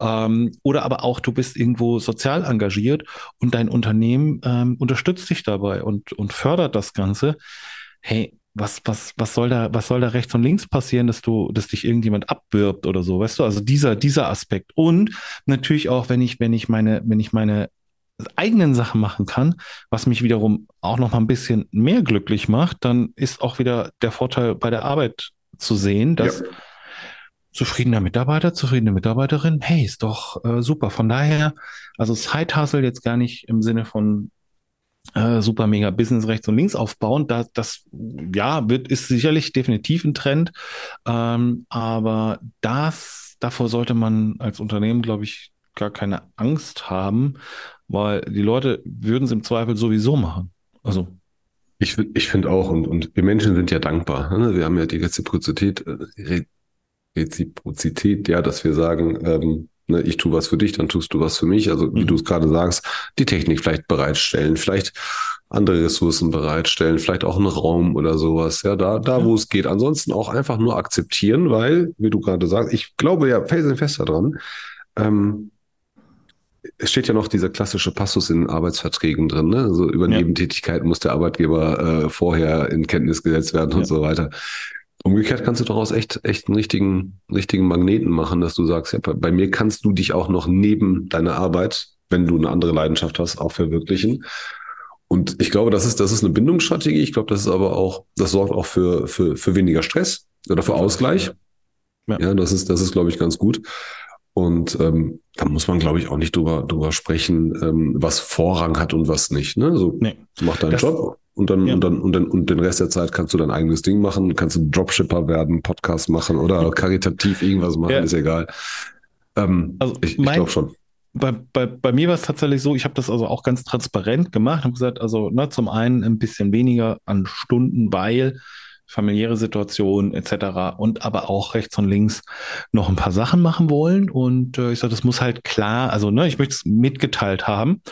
Ähm, oder aber auch, du bist irgendwo sozial engagiert und dein Unternehmen ähm, unterstützt dich dabei und, und fördert das Ganze. Hey, was, was, was soll da, was soll da rechts und links passieren, dass du, dass dich irgendjemand abwirbt oder so, weißt du? Also dieser, dieser Aspekt. Und natürlich auch, wenn ich, wenn ich meine, wenn ich meine eigenen Sachen machen kann, was mich wiederum auch noch mal ein bisschen mehr glücklich macht, dann ist auch wieder der Vorteil bei der Arbeit zu sehen, dass ja. zufriedener Mitarbeiter, zufriedene Mitarbeiterin, hey, ist doch äh, super. Von daher, also Side Hustle jetzt gar nicht im Sinne von äh, super mega Business rechts und links aufbauen, da, das ja wird ist sicherlich definitiv ein Trend, ähm, aber das davor sollte man als Unternehmen, glaube ich, gar keine Angst haben, weil die Leute würden es im Zweifel sowieso machen. Also. Ich, ich finde auch, und, und wir Menschen sind ja dankbar. Ne? Wir haben ja die Reziprozität, äh, Reziprozität, ja, dass wir sagen, ähm, ne, ich tue was für dich, dann tust du was für mich. Also wie mhm. du es gerade sagst, die Technik vielleicht bereitstellen, vielleicht andere Ressourcen bereitstellen, vielleicht auch einen Raum oder sowas, ja, da, da, wo es geht. Ansonsten auch einfach nur akzeptieren, weil, wie du gerade sagst, ich glaube ja felsenfest daran, ähm, es steht ja noch dieser klassische Passus in Arbeitsverträgen drin, ne? Also über ja. Nebentätigkeiten muss der Arbeitgeber äh, vorher in Kenntnis gesetzt werden ja. und so weiter. Umgekehrt kannst du daraus echt, echt einen richtigen, richtigen Magneten machen, dass du sagst, ja, bei, bei mir kannst du dich auch noch neben deiner Arbeit, wenn du eine andere Leidenschaft hast, auch verwirklichen. Und ich glaube, das ist, das ist eine Bindungsstrategie. Ich glaube, das ist aber auch, das sorgt auch für, für, für weniger Stress oder für Ausgleich. Ja, ja das ist, das ist, glaube ich, ganz gut. Und ähm, da muss man, glaube ich, auch nicht drüber, drüber sprechen, ähm, was Vorrang hat und was nicht. Ne? So, nee. mach deinen das, Job und dann, Ja. und dann, und dann, und den Rest der Zeit kannst du dein eigenes Ding machen, kannst du Dropshipper werden, Podcast machen oder karitativ irgendwas machen, Ja. ist egal. Ähm, Also ich ich glaube schon. Bei, bei, bei mir war es tatsächlich so, ich habe das also auch ganz transparent gemacht, habe gesagt, also ne, zum einen ein bisschen weniger an Stunden, weil familiäre Situation etc. und aber auch rechts und links noch ein paar Sachen machen wollen. Und äh, ich sage, das muss halt klar, also ne, ich möchte es mitgeteilt haben.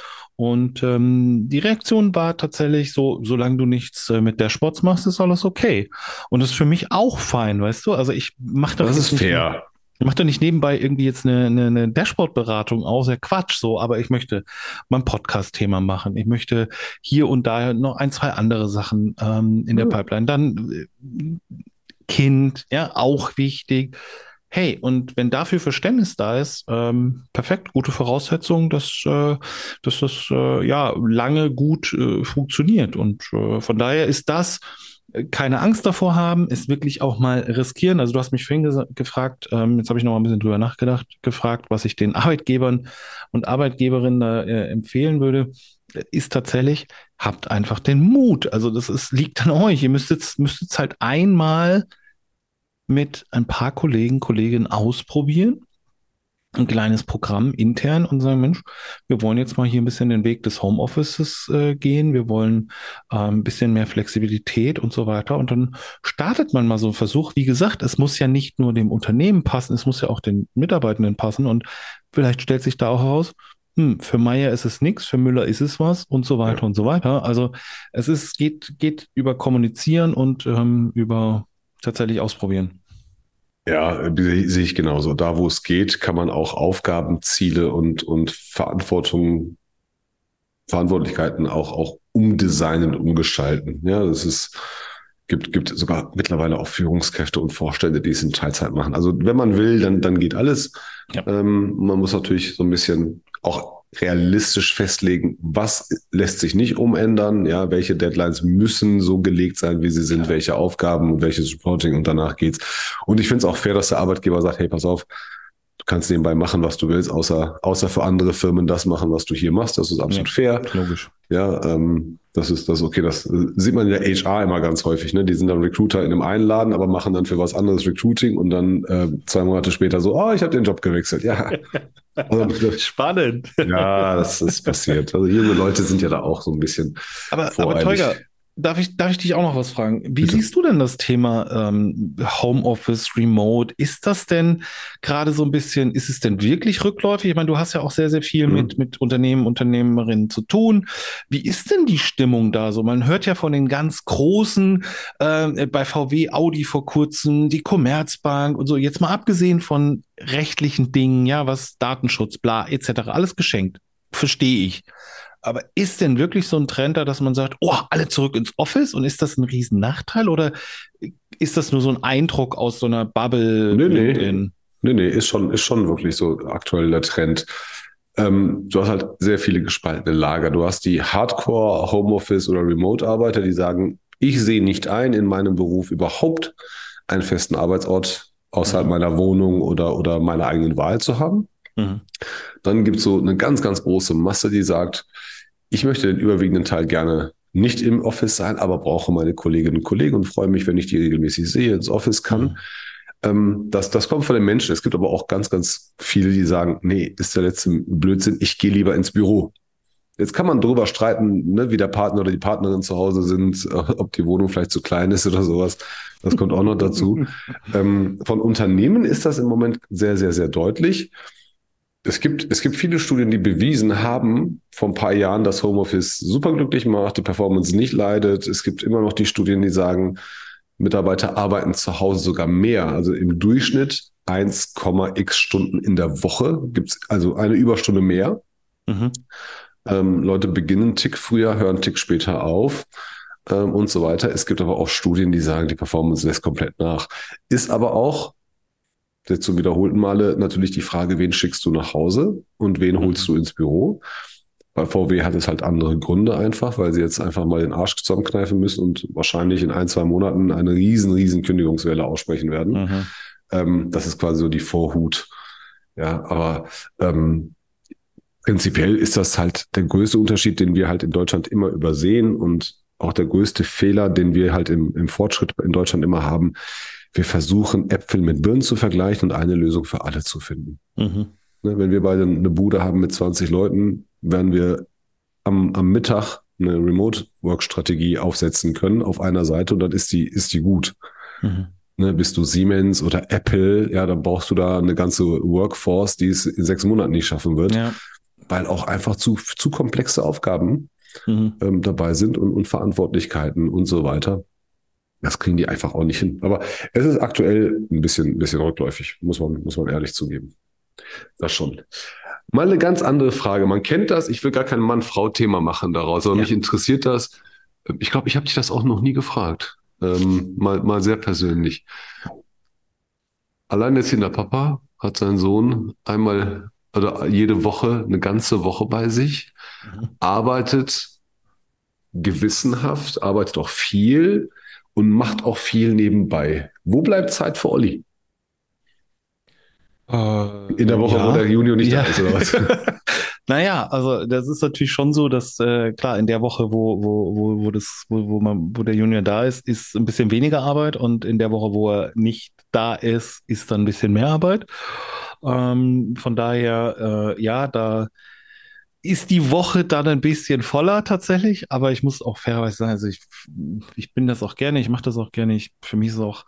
Und ähm, die Reaktion war tatsächlich so, solange du nichts äh, mit der Sports machst, ist alles okay. Und das ist für mich auch fein, weißt du? Also ich mache Das ist fair. ich mache da nicht nebenbei irgendwie jetzt eine, eine, eine Dashboard-Beratung aus, ja Quatsch so, aber ich möchte mein Podcast-Thema machen. Ich möchte hier und da noch ein, zwei andere Sachen ähm, in der Ja. Pipeline. Dann äh, Kind, ja, auch wichtig. Hey, und wenn dafür Verständnis da ist, ähm, perfekt, gute Voraussetzung, dass, äh, dass das äh, ja lange gut äh, funktioniert. Und äh, von daher ist das keine Angst davor haben, ist wirklich auch mal riskieren. Also du hast mich vorhin gefragt, ähm, jetzt habe ich noch mal ein bisschen drüber nachgedacht, gefragt, was ich den Arbeitgebern und Arbeitgeberinnen da, äh, empfehlen würde, ist tatsächlich, habt einfach den Mut. Also das ist, liegt an euch. Ihr müsstet müsstet halt einmal mit ein paar Kollegen, Kolleginnen ausprobieren. Ein kleines Programm intern und sagen, Mensch, wir wollen jetzt mal hier ein bisschen den Weg des Homeoffices äh, gehen. Wir wollen äh, ein bisschen mehr Flexibilität und so weiter. Und dann startet man mal so einen Versuch. Wie gesagt, es muss ja nicht nur dem Unternehmen passen, es muss ja auch den Mitarbeitenden passen. Und vielleicht stellt sich da auch heraus, hm, für Meier ist es nichts, für Müller ist es was und so weiter Ja. und so weiter. Also es ist, geht, geht über Kommunizieren und ähm, über tatsächlich ausprobieren. Ja, sehe sehe ich genauso. Da, wo es geht, kann man auch Aufgaben, Ziele und, und Verantwortung, Verantwortlichkeiten auch, auch umdesignen, umgestalten. Ja, das ist, gibt, gibt sogar mittlerweile auch Führungskräfte und Vorstände, die es in Teilzeit machen. Also wenn man will, dann, dann geht alles. Ja. Ähm, man muss natürlich so ein bisschen auch realistisch festlegen, was lässt sich nicht umändern, ja, welche Deadlines müssen so gelegt sein, wie sie sind, Ja. welche Aufgaben und welches Reporting und danach geht's. Und ich finde es auch fair, dass der Arbeitgeber sagt, hey, pass auf, du kannst nebenbei machen, was du willst, außer, außer für andere Firmen das machen, was du hier machst. Das ist absolut Ja. fair. Logisch. Ja, ähm, das ist das ist okay. Das äh, sieht man in der HR immer ganz häufig. Ne? Die sind dann Recruiter in einem einen Laden, aber machen dann für was anderes Recruiting und dann äh, zwei Monate später so, oh, ich habe den Job gewechselt. Ja. [laughs] Also, Spannend. ja, das ist passiert. Also junge Leute sind ja da auch so ein bisschen Aber, aber. Teuger, darf ich, darf ich dich auch noch was fragen? Wie Bitte. siehst du denn das Thema ähm, Homeoffice, Remote? Ist das denn gerade so ein bisschen, ist es denn wirklich rückläufig? Ich meine, du hast ja auch sehr, sehr viel Mhm. mit, mit Unternehmen, Unternehmerinnen zu tun. Wie ist denn die Stimmung da so? Man hört ja von den ganz großen, äh, bei VW, Audi vor kurzem, die Commerzbank und so, jetzt mal abgesehen von rechtlichen Dingen, ja, was Datenschutz, bla, etc., alles geschenkt. Verstehe ich. Aber ist denn wirklich so ein Trend da, dass man sagt, oh, alle zurück ins Office und ist das ein Riesennachteil oder ist das nur so ein Eindruck aus so einer Bubble? Nee, nee. Nee, nee, ist schon, ist schon wirklich so aktuell der Trend. Ähm, du hast halt sehr viele gespaltene Lager. Du hast die Hardcore Homeoffice oder Remote-Arbeiter, die sagen, ich sehe nicht ein, in meinem Beruf überhaupt einen festen Arbeitsort außerhalb Mhm. meiner Wohnung oder, oder meiner eigenen Wahl zu haben. Mhm. Dann gibt es so eine ganz, ganz große Masse, die sagt, ich möchte den überwiegenden Teil gerne nicht im Office sein, aber brauche meine Kolleginnen und Kollegen und freue mich, wenn ich die regelmäßig sehe, ins Office kann. Mhm. Ähm, das, das kommt von den Menschen. Es gibt aber auch ganz, ganz viele, die sagen, nee, ist der letzte Blödsinn, ich gehe lieber ins Büro. Jetzt kann man drüber streiten, ne, wie der Partner oder die Partnerin zu Hause sind, äh, [laughs] ob die Wohnung vielleicht zu klein ist oder sowas. Das kommt auch noch dazu. [laughs] Ähm, von Unternehmen ist das im Moment sehr, sehr, sehr deutlich. Es gibt, es gibt viele Studien, die bewiesen haben, vor ein paar Jahren, dass Homeoffice superglücklich macht, die Performance nicht leidet. Es gibt immer noch die Studien, die sagen, Mitarbeiter arbeiten zu Hause sogar mehr. Also im Durchschnitt 1,x Stunden in der Woche gibt's also eine Überstunde mehr. Mhm. Ähm, Leute beginnen einen Tick früher, hören einen Tick später auf ähm, und so weiter. Es gibt aber auch Studien, die sagen, die Performance lässt komplett nach. Ist aber auch, jetzt zum wiederholten Male, natürlich die Frage, wen schickst du nach Hause und wen holst du ins Büro? Bei VW hat es halt andere Gründe einfach, weil sie jetzt einfach mal den Arsch zusammenkneifen müssen und wahrscheinlich in ein, zwei Monaten eine riesen, riesen Kündigungswelle aussprechen werden. Mhm. Ähm, das ist quasi so die Vorhut. Ja, aber ähm, prinzipiell ist das halt der größte Unterschied, den wir halt in Deutschland immer übersehen. Und auch der größte Fehler, den wir halt im, im Fortschritt in Deutschland immer haben. Wir versuchen Äpfel mit Birnen zu vergleichen und eine Lösung für alle zu finden. Mhm. Ne, wenn wir beide eine Bude haben mit 20 Leuten, werden wir am, am Mittag eine Remote-Work-Strategie aufsetzen können auf einer Seite und dann ist die, ist die gut. Mhm. Ne, bist du Siemens oder Apple, ja, dann brauchst du da eine ganze Workforce, die es in sechs Monaten nicht schaffen wird, ja. weil auch einfach zu, zu komplexe Aufgaben mhm. ähm, dabei sind und, und Verantwortlichkeiten und so weiter. Das kriegen die einfach auch nicht hin. Aber es ist aktuell ein bisschen, ein bisschen rückläufig, muss man, muss man ehrlich zugeben. Das schon. Mal eine ganz andere Frage. Man kennt das, ich will gar kein Mann-Frau-Thema machen daraus, aber ja. mich interessiert das. Ich glaube, ich habe dich das auch noch nie gefragt. Ähm, mal, mal sehr persönlich. Alleinerziehender Papa hat seinen Sohn einmal oder jede Woche, eine ganze Woche bei sich, mhm. arbeitet gewissenhaft, arbeitet auch viel und macht auch viel nebenbei. Wo bleibt Zeit für Olli? Äh, In der Woche, ja. wo der Junior nicht ja. da ist, oder was? [laughs] naja, also das ist natürlich schon so, dass äh, klar, in der Woche, wo, wo, wo, wo, das, wo, wo, man, wo der Junior da ist, ist ein bisschen weniger Arbeit und in der Woche, wo er nicht da ist, ist dann ein bisschen mehr Arbeit. Ähm, von daher, äh, ja, da ist die Woche dann ein bisschen voller tatsächlich, aber ich muss auch fairerweise sagen, also ich, ich bin das auch gerne, ich mache das auch gerne. Ich, für mich ist es auch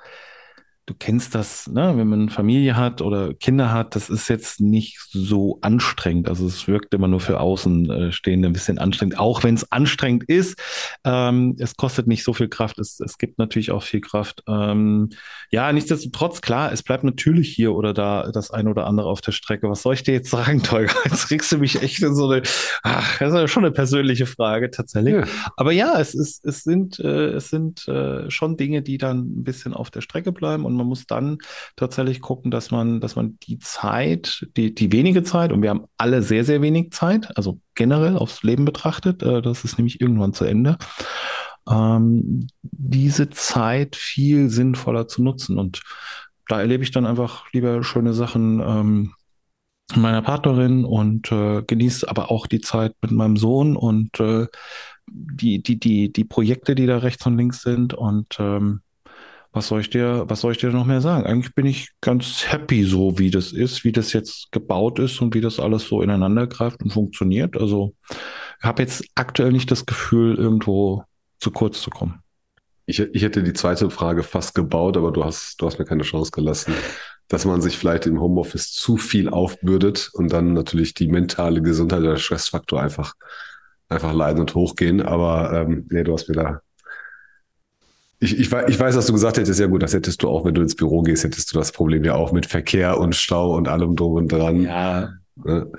du kennst das, ne? wenn man Familie hat oder Kinder hat, das ist jetzt nicht so anstrengend. Also es wirkt immer nur für Außenstehende ein bisschen anstrengend, auch wenn es anstrengend ist. Ähm, es kostet nicht so viel Kraft, es, es gibt natürlich auch viel Kraft. Ähm, ja, nichtsdestotrotz, klar, es bleibt natürlich hier oder da das eine oder andere auf der Strecke. Was soll ich dir jetzt sagen, Tolga? [laughs] Jetzt regst du mich echt in so eine, ach, das ist ja schon eine persönliche Frage tatsächlich. Ja. Aber ja, es ist, es sind, äh, es sind äh, schon Dinge, die dann ein bisschen auf der Strecke bleiben und man muss dann tatsächlich gucken, dass man, dass man die Zeit, die, die wenige Zeit, und wir haben alle sehr, sehr wenig Zeit, also generell aufs Leben betrachtet, äh, das ist nämlich irgendwann zu Ende, ähm, diese Zeit viel sinnvoller zu nutzen. Und da erlebe ich dann einfach lieber schöne Sachen ähm, meiner Partnerin und äh, genieße aber auch die Zeit mit meinem Sohn und äh, die, die, die, die Projekte, die da rechts und links sind. Und ähm, was soll ich dir, was soll ich dir noch mehr sagen? Eigentlich bin ich ganz happy so, wie das ist, wie das jetzt gebaut ist und wie das alles so ineinander greift und funktioniert. Also ich habe jetzt aktuell nicht das Gefühl, irgendwo zu kurz zu kommen. Ich, ich hätte die zweite Frage fast gebaut, aber du hast, du hast mir keine Chance gelassen, dass man sich vielleicht im Homeoffice zu viel aufbürdet und dann natürlich die mentale Gesundheit, der Stressfaktor einfach, einfach leiden und hochgehen. Aber ähm, nee, du hast mir da ich, ich, ich weiß, dass du gesagt hättest, ja gut, das hättest du auch, wenn du ins Büro gehst, hättest du das Problem ja auch mit Verkehr und Stau und allem drum und dran. Ja. Ne?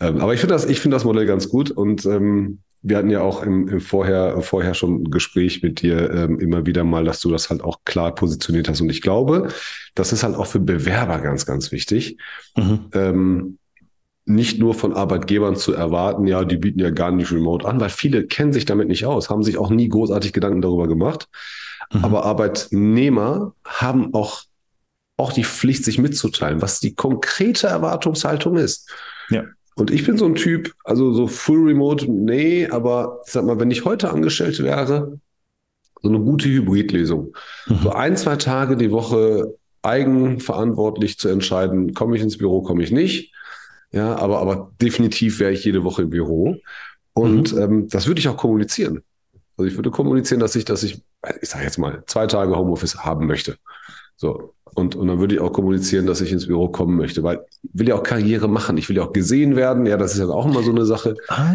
Ähm, aber ich finde das, ich finde das Modell ganz gut und ähm, wir hatten ja auch im, im vorher, vorher schon ein Gespräch mit dir ähm, immer wieder mal, dass du das halt auch klar positioniert hast. Und ich glaube, das ist halt auch für Bewerber ganz, ganz wichtig. Mhm. Ähm, nicht nur von Arbeitgebern zu erwarten, ja, die bieten ja gar nicht remote an, weil viele kennen sich damit nicht aus, haben sich auch nie großartig Gedanken darüber gemacht. Mhm. Aber Arbeitnehmer haben auch, auch die Pflicht, sich mitzuteilen, was die konkrete Erwartungshaltung ist. Ja. Und ich bin so ein Typ, also so Full Remote, nee, aber ich sag mal, wenn ich heute angestellt wäre, so eine gute Hybridlösung. Mhm. So ein, zwei Tage die Woche eigenverantwortlich zu entscheiden, komme ich ins Büro, komme ich nicht. Ja, aber, aber definitiv wäre ich jede Woche im Büro. Und mhm. ähm, das würde ich auch kommunizieren. Also ich würde kommunizieren, dass ich, dass ich, ich sage jetzt mal, zwei Tage Homeoffice haben möchte. So. Und, und dann würde ich auch kommunizieren, dass ich ins Büro kommen möchte, weil ich will ja auch Karriere machen. Ich will ja auch gesehen werden. Ja, das ist ja auch immer so eine Sache. Ah,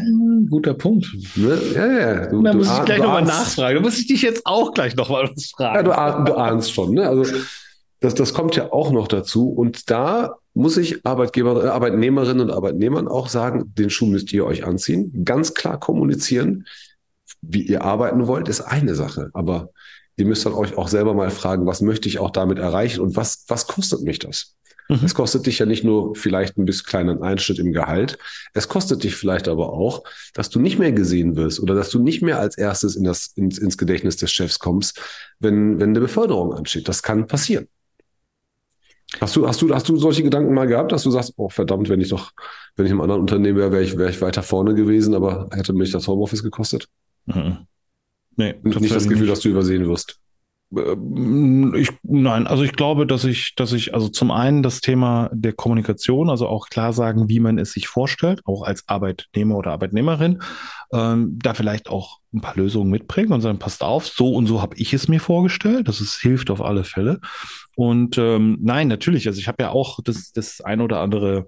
guter Punkt. Ne? Ja, ja. Du, da muss ich gleich nochmal nachfragen. Da muss ich dich jetzt auch gleich nochmal was fragen. Ja, du, du ahnst schon. Ne? Also das, das kommt ja auch noch dazu. Und da muss ich Arbeitgeber, Arbeitnehmerinnen und Arbeitnehmern auch sagen, den Schuh müsst ihr euch anziehen. Ganz klar kommunizieren wie ihr arbeiten wollt, ist eine Sache. Aber ihr müsst dann euch auch selber mal fragen, was möchte ich auch damit erreichen und was, was kostet mich das? Mhm. Es kostet dich ja nicht nur vielleicht ein bisschen kleinen Einschnitt im Gehalt. Es kostet dich vielleicht aber auch, dass du nicht mehr gesehen wirst oder dass du nicht mehr als erstes in das, ins, ins Gedächtnis des Chefs kommst, wenn, wenn eine Beförderung ansteht. Das kann passieren. Hast du, hast du, hast du solche Gedanken mal gehabt, dass du sagst, oh verdammt, wenn ich doch, wenn ich im anderen Unternehmen wäre, wäre ich, wäre ich weiter vorne gewesen, aber hätte mich das Homeoffice gekostet? Mhm. Nee, nicht das Gefühl, nicht. dass du übersehen wirst. Äh, ich, nein, also ich glaube, dass ich, dass ich, also zum einen das Thema der Kommunikation, also auch klar sagen, wie man es sich vorstellt, auch als Arbeitnehmer oder Arbeitnehmerin, ähm, da vielleicht auch ein paar Lösungen mitbringen und sagen, passt auf, so und so habe ich es mir vorgestellt. Das ist, hilft auf alle Fälle. Und ähm, nein, natürlich, also ich habe ja auch das, das ein oder andere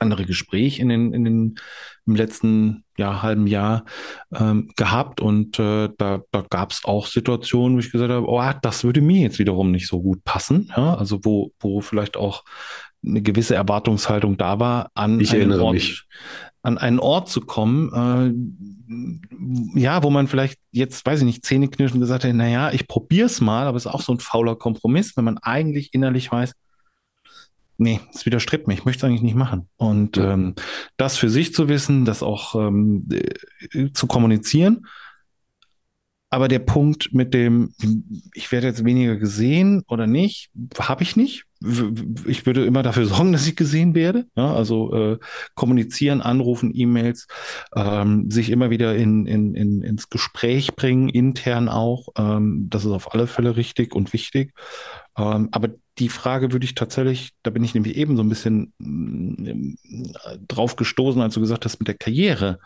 andere Gespräch in den, in den im letzten ja, halben Jahr ähm, gehabt und äh, da, da gab es auch Situationen, wo ich gesagt habe, oh, das würde mir jetzt wiederum nicht so gut passen. Ja? Also wo, wo vielleicht auch eine gewisse Erwartungshaltung da war, an ich einen Ort, mich. an einen Ort zu kommen, äh, ja, wo man vielleicht jetzt, weiß ich nicht, Zähneknirschen gesagt hat, naja, ich probiere es mal, aber es ist auch so ein fauler Kompromiss, wenn man eigentlich innerlich weiß, nee, es widerstrebt mir, ich möchte es eigentlich nicht machen. Und ja. ähm, das für sich zu wissen, das auch ähm, äh, zu kommunizieren. Aber der Punkt mit dem, ich werde jetzt weniger gesehen oder nicht, habe ich nicht. Ich würde immer dafür [laughs] sorgen, dass ich gesehen werde. Ja, also äh, kommunizieren, anrufen, E-Mails, ähm, sich immer wieder in, in, in, ins Gespräch bringen, intern auch. Ähm, das ist auf alle Fälle richtig und wichtig. Ähm, aber die Frage würde ich tatsächlich, da bin ich nämlich eben so ein bisschen mm, drauf gestoßen, als du gesagt hast mit der Karriere.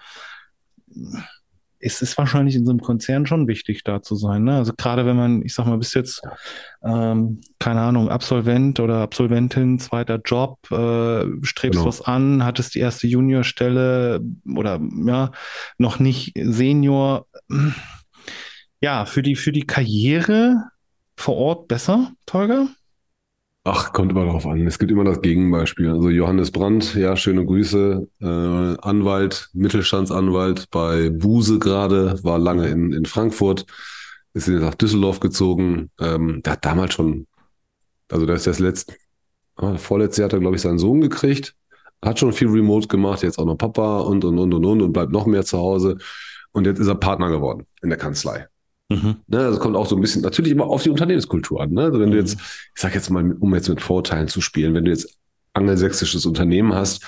Es ist wahrscheinlich in so einem Konzern schon wichtig, da zu sein. Ne? Also gerade wenn man, ich sag mal, bis jetzt, ähm, keine Ahnung, Absolvent oder Absolventin, zweiter Job, äh, strebst genau. was an, hattest die erste Juniorstelle oder ja, noch nicht Senior. Ja, für die, für die Karriere vor Ort besser, Tolga? Ach, kommt immer darauf an. Es gibt immer das Gegenbeispiel. Also Johannes Brandt, ja, schöne Grüße. Äh, Anwalt, Mittelstandsanwalt bei Buse gerade, war lange in, in Frankfurt, ist jetzt nach Düsseldorf gezogen. Ähm, der hat damals schon, also da ist das letzte, ah, vorletzte Jahr hat er, glaube ich, seinen Sohn gekriegt. Hat schon viel Remote gemacht, jetzt auch noch Papa und und und und und und bleibt noch mehr zu Hause. Und jetzt ist er Partner geworden in der Kanzlei. Mhm. Ne, also kommt auch so ein bisschen natürlich immer auf die Unternehmenskultur an. Ne? Also wenn mhm. du jetzt, ich sag jetzt mal, um jetzt mit Vorteilen zu spielen, wenn du jetzt angelsächsisches Unternehmen hast,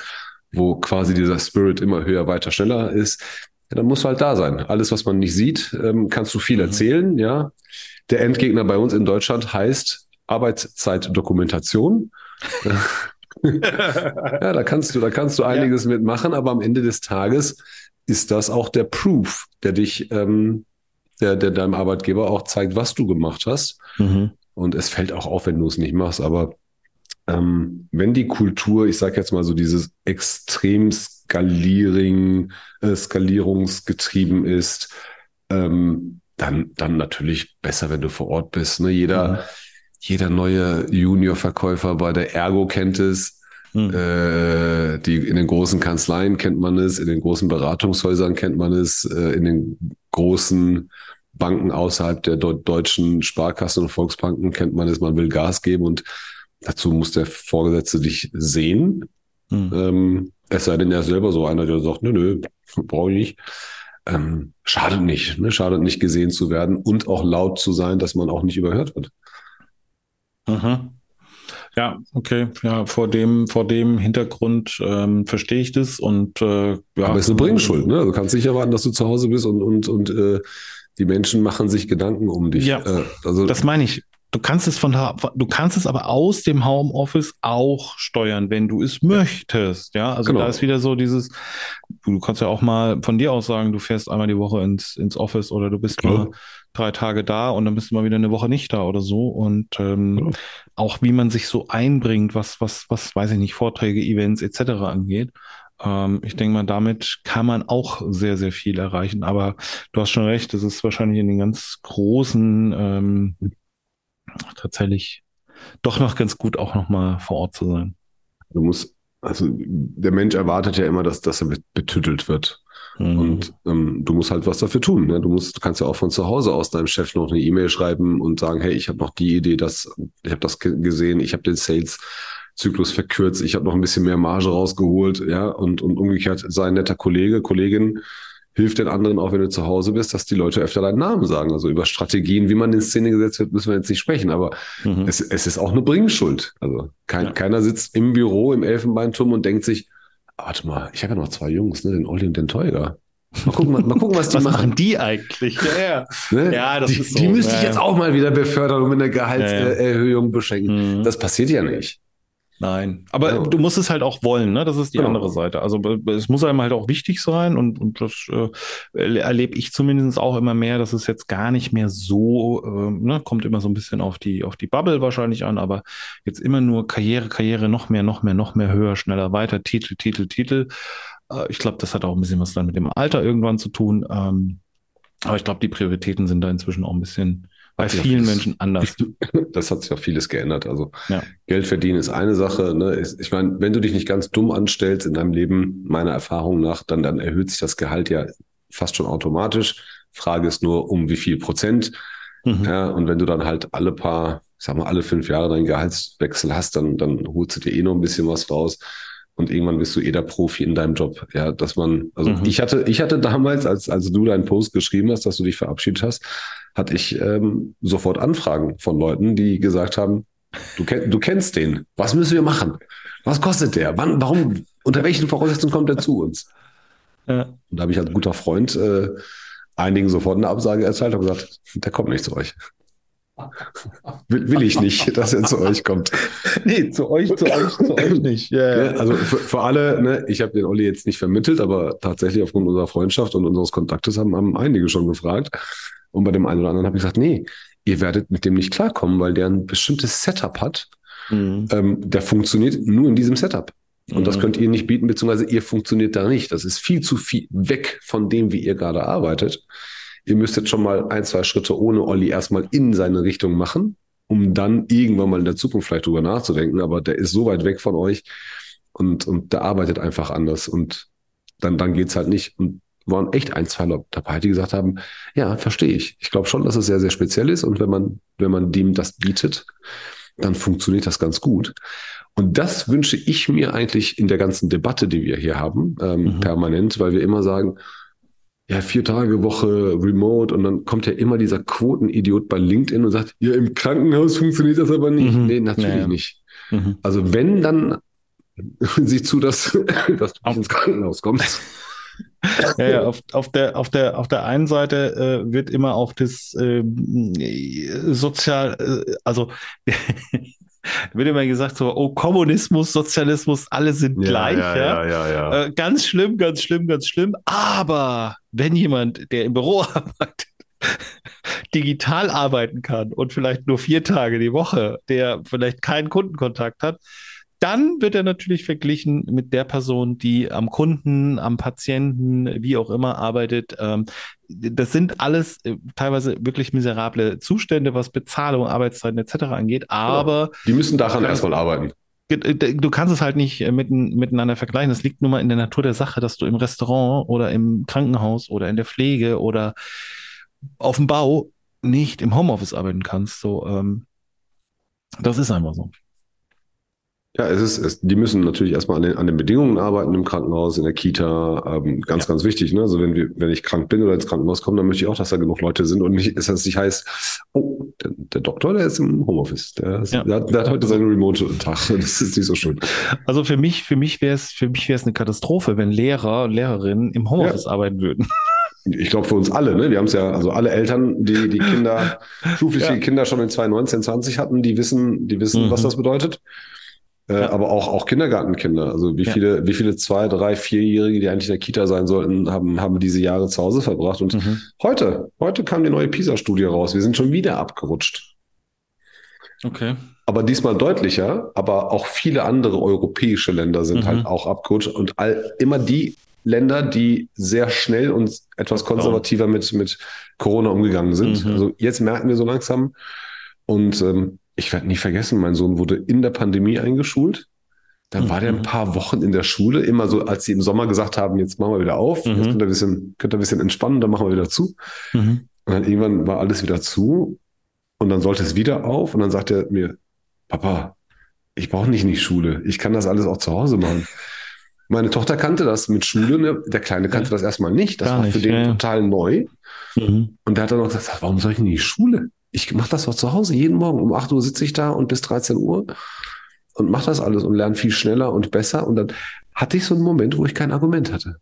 wo quasi dieser Spirit immer höher, weiter, schneller ist, ja, dann musst du halt da sein. Alles, was man nicht sieht, ähm, kannst du viel mhm. erzählen, ja. Der Endgegner bei uns in Deutschland heißt Arbeitszeitdokumentation. [laughs] [laughs] ja, da kannst du, da kannst du einiges ja. mitmachen, aber am Ende des Tages ist das auch der Proof, der dich ähm, der, der deinem Arbeitgeber auch zeigt, was du gemacht hast. Mhm. Und es fällt auch auf, wenn du es nicht machst. Aber ähm, wenn die Kultur, ich sage jetzt mal so dieses extrem Skaliering, äh, skalierungsgetrieben ist, ähm, dann, dann natürlich besser, wenn du vor Ort bist. Ne? Jeder, mhm. jeder neue Junior-Verkäufer bei der Ergo kennt es. Mhm. Äh, die, in den großen Kanzleien kennt man es, in den großen Beratungshäusern kennt man es, äh, in den großen Banken außerhalb der deutschen Sparkassen und Volksbanken kennt man es, man will Gas geben und dazu muss der Vorgesetzte dich sehen. Mhm. Ähm, es sei denn, er ist selber so einer, der sagt, nö, nö, brauche ich nicht. Ähm, schadet nicht, ne? schadet nicht gesehen zu werden und auch laut zu sein, dass man auch nicht überhört wird. Mhm. Ja, okay. Ja, vor dem, vor dem Hintergrund ähm, verstehe ich das und äh, ja. Aber es ist eine Bringschuld, ne? Du kannst nicht erwarten, dass du zu Hause bist und, und, und äh, die Menschen machen sich Gedanken um dich. Ja, äh, also, das meine ich. Du kannst es von du kannst es aber aus dem Homeoffice auch steuern, wenn du es möchtest. Ja, also genau. da ist wieder so dieses, du kannst ja auch mal von dir aus sagen, du fährst einmal die Woche ins, ins Office oder du bist Klar. mal drei Tage da und dann bist du mal wieder eine Woche nicht da oder so. Und ähm, ja. auch wie man sich so einbringt, was, was, was, weiß ich nicht, Vorträge, Events etc. angeht. Ähm, ich denke mal, damit kann man auch sehr, sehr viel erreichen. Aber du hast schon recht, es ist wahrscheinlich in den ganz großen ähm, tatsächlich doch noch ganz gut, auch nochmal vor Ort zu sein. Du musst, also der Mensch erwartet ja immer, dass, dass er betüttelt wird. Mhm. Und ähm, du musst halt was dafür tun. Ne? Du musst, du kannst ja auch von zu Hause aus deinem Chef noch eine E-Mail schreiben und sagen, hey, ich habe noch die Idee, dass ich habe das gesehen, ich habe den Sales Zyklus verkürzt, ich habe noch ein bisschen mehr Marge rausgeholt, ja, und, und umgekehrt sei netter Kollege, Kollegin, hilft den anderen auch, wenn du zu Hause bist, dass die Leute öfter deinen Namen sagen. Also über Strategien, wie man in Szene gesetzt wird, müssen wir jetzt nicht sprechen, aber mhm. es, es ist auch eine Bringschuld. Also kein, ja. keiner sitzt im Büro im Elfenbeinturm und denkt sich, warte mal, ich habe ja noch zwei Jungs, ne, den Olli und den Teuger. Mal gucken, mal, mal gucken was die [laughs] Was machen. machen die eigentlich? Ja, ja. Ne? Ja, das die, ist so. die müsste ich Ja, jetzt ja. auch mal wieder befördern und mit einer Gehaltserhöhung beschenken. Mhm. Das passiert ja nicht. Nein, aber Ja. du musst es halt auch wollen, ne? Das ist die Genau. andere Seite. Also es muss einem halt auch wichtig sein und, und das äh, erle- erlebe ich zumindest auch immer mehr, dass es jetzt gar nicht mehr so, äh, ne, kommt immer so ein bisschen auf die, auf die Bubble wahrscheinlich an, aber jetzt immer nur Karriere, Karriere, noch mehr, noch mehr, noch mehr, höher, schneller, weiter, Titel, Titel, Titel. Äh, ich glaube, das hat auch ein bisschen was dann mit dem Alter irgendwann zu tun. Ähm, aber ich glaube, die Prioritäten sind da inzwischen auch ein bisschen bei vielen Menschen anders. [laughs] Das hat sich auch vieles geändert. Also Ja. Geld verdienen ist eine Sache. Ne? Ich meine, wenn du dich nicht ganz dumm anstellst in deinem Leben, meiner Erfahrung nach, dann, dann erhöht sich das Gehalt ja fast schon automatisch. Frage ist nur, um wie viel Prozent. Mhm. Ja, und wenn du dann halt alle paar, ich sag mal, alle fünf Jahre deinen Gehaltswechsel hast, dann, dann holst du dir eh noch ein bisschen was raus. Und irgendwann bist du eh der Profi in deinem Job. Ja, dass man, also Mhm. ich hatte, ich hatte damals, als, als du deinen Post geschrieben hast, dass du dich verabschiedet hast, hatte ich ähm, sofort Anfragen von Leuten, die gesagt haben, du, kenn, du kennst den. Was müssen wir machen? Was kostet der? Wann, warum, unter welchen Voraussetzungen kommt er zu uns? Ja. Und da habe ich als guter Freund äh, einigen sofort eine Absage erteilt und gesagt, der kommt nicht zu euch. Will, will ich nicht, dass er zu euch kommt. [laughs] Nee, zu euch, zu euch, zu euch nicht. [laughs] Ja, Ne? Also für, für alle, ne, ich habe den Olli jetzt nicht vermittelt, aber tatsächlich aufgrund unserer Freundschaft und unseres Kontaktes haben, haben einige schon gefragt. Und bei dem einen oder anderen habe ich gesagt, nee, ihr werdet mit dem nicht klarkommen, weil der ein bestimmtes Setup hat. Mhm. Ähm, der funktioniert nur in diesem Setup. Und das Mhm. könnt ihr nicht bieten, beziehungsweise ihr funktioniert da nicht. Das ist viel zu viel weg von dem, wie ihr gerade arbeitet. Ihr müsstet schon mal ein, zwei Schritte ohne Olli erstmal in seine Richtung machen, um dann irgendwann mal in der Zukunft vielleicht drüber nachzudenken. Aber der ist so weit weg von euch und, und der arbeitet einfach anders. Und dann, dann geht's halt nicht. Und waren echt ein, zwei Leute dabei, die gesagt haben, ja, verstehe ich. Ich glaube schon, dass es sehr, sehr speziell ist. Und wenn man, wenn man dem das bietet, dann funktioniert das ganz gut. Und das wünsche ich mir eigentlich in der ganzen Debatte, die wir hier haben, ähm, Mhm. permanent, weil wir immer sagen, ja, vier Tage Woche remote und dann kommt ja immer dieser Quotenidiot bei LinkedIn und sagt, ja, im Krankenhaus funktioniert das aber nicht. Mhm. Nee, natürlich Naja. nicht. Mhm. Also wenn, dann [laughs] sieh zu, dass, [laughs] dass du ins Krankenhaus kommst. [laughs] Ja, ja, auf, auf, der, auf, der, auf der einen Seite äh, wird immer auf das ähm, Sozial, äh, also [laughs] wird immer gesagt so, oh, Kommunismus, Sozialismus, alle sind gleich. Ja, ja, ja, ja. Äh, ganz schlimm, ganz schlimm, ganz schlimm. Aber wenn jemand, der im Büro [laughs] arbeitet, digital arbeiten kann und vielleicht nur vier Tage die Woche, der vielleicht keinen Kundenkontakt hat, dann wird er natürlich verglichen mit der Person, die am Kunden, am Patienten, wie auch immer arbeitet. Ähm, Das sind alles äh, teilweise wirklich miserable Zustände, was Bezahlung, Arbeitszeiten etc. angeht. Aber Die müssen daran erstmal arbeiten. du kannst es halt nicht äh, miteinander vergleichen. Das liegt nun mal in der Natur der Sache, dass du im Restaurant oder im Krankenhaus oder in der Pflege oder auf dem Bau nicht im Homeoffice arbeiten kannst. So, ähm, das ist einfach so. Ja, es ist, es, die müssen natürlich erstmal an den, an den Bedingungen arbeiten im Krankenhaus, in der Kita. Ähm, ganz, Ja. ganz wichtig. Ne? Also wenn wir, wenn ich krank bin oder ins Krankenhaus komme, dann möchte ich auch, dass da genug Leute sind und nicht, dass es nicht heißt, oh, der, der Doktor, der ist im Homeoffice. Der, ist, Ja. der, hat, der hat heute seinen Remote-Tag. [laughs] Das ist nicht so schön. Also für mich, für mich wäre es, für mich wäre es eine Katastrophe, wenn Lehrer und Lehrerinnen im Homeoffice arbeiten würden. Ich glaube für uns alle, ne? Wir haben es ja, also alle Eltern, die die Kinder, schulpflichtige [laughs] Ja. Kinder schon in 2019, 20 hatten, die wissen, die wissen, Mhm. was das bedeutet. Äh, Ja. Aber auch, auch Kindergartenkinder. Also wie Ja. viele, wie viele zwei, drei, vierjährige, die eigentlich in der Kita sein sollten, haben, haben diese Jahre zu Hause verbracht. Und Mhm. heute, heute kam die neue PISA-Studie raus. Wir sind schon wieder abgerutscht. Okay. Aber diesmal deutlicher, aber auch viele andere europäische Länder sind Mhm. halt auch abgerutscht und all, immer die Länder, die sehr schnell und etwas konservativer mit, mit Corona umgegangen sind. Mhm. Also jetzt merken wir so langsam. Und ähm, ich werde nie vergessen, mein Sohn wurde in der Pandemie eingeschult. Dann war der Mhm. ein paar Wochen in der Schule, immer so, als sie im Sommer gesagt haben, jetzt machen wir wieder auf, Mhm. jetzt könnt ihr, ein bisschen, könnt ihr ein bisschen entspannen, dann machen wir wieder zu. Mhm. Und dann irgendwann war alles wieder zu und dann sollte es wieder auf und dann sagt er mir, Papa, ich brauche nicht in die Schule, ich kann das alles auch zu Hause machen. Meine Tochter kannte das mit Schule, ne? der Kleine kannte das erstmal nicht, das Gar war für nicht, den ja, total neu. Mhm. Und der hat dann noch gesagt, warum soll ich in die Schule? Ich mache das doch zu Hause, jeden Morgen um 8 Uhr sitze ich da und bis 13 Uhr und mache das alles und lerne viel schneller und besser. Und dann hatte ich so einen Moment, wo ich kein Argument hatte.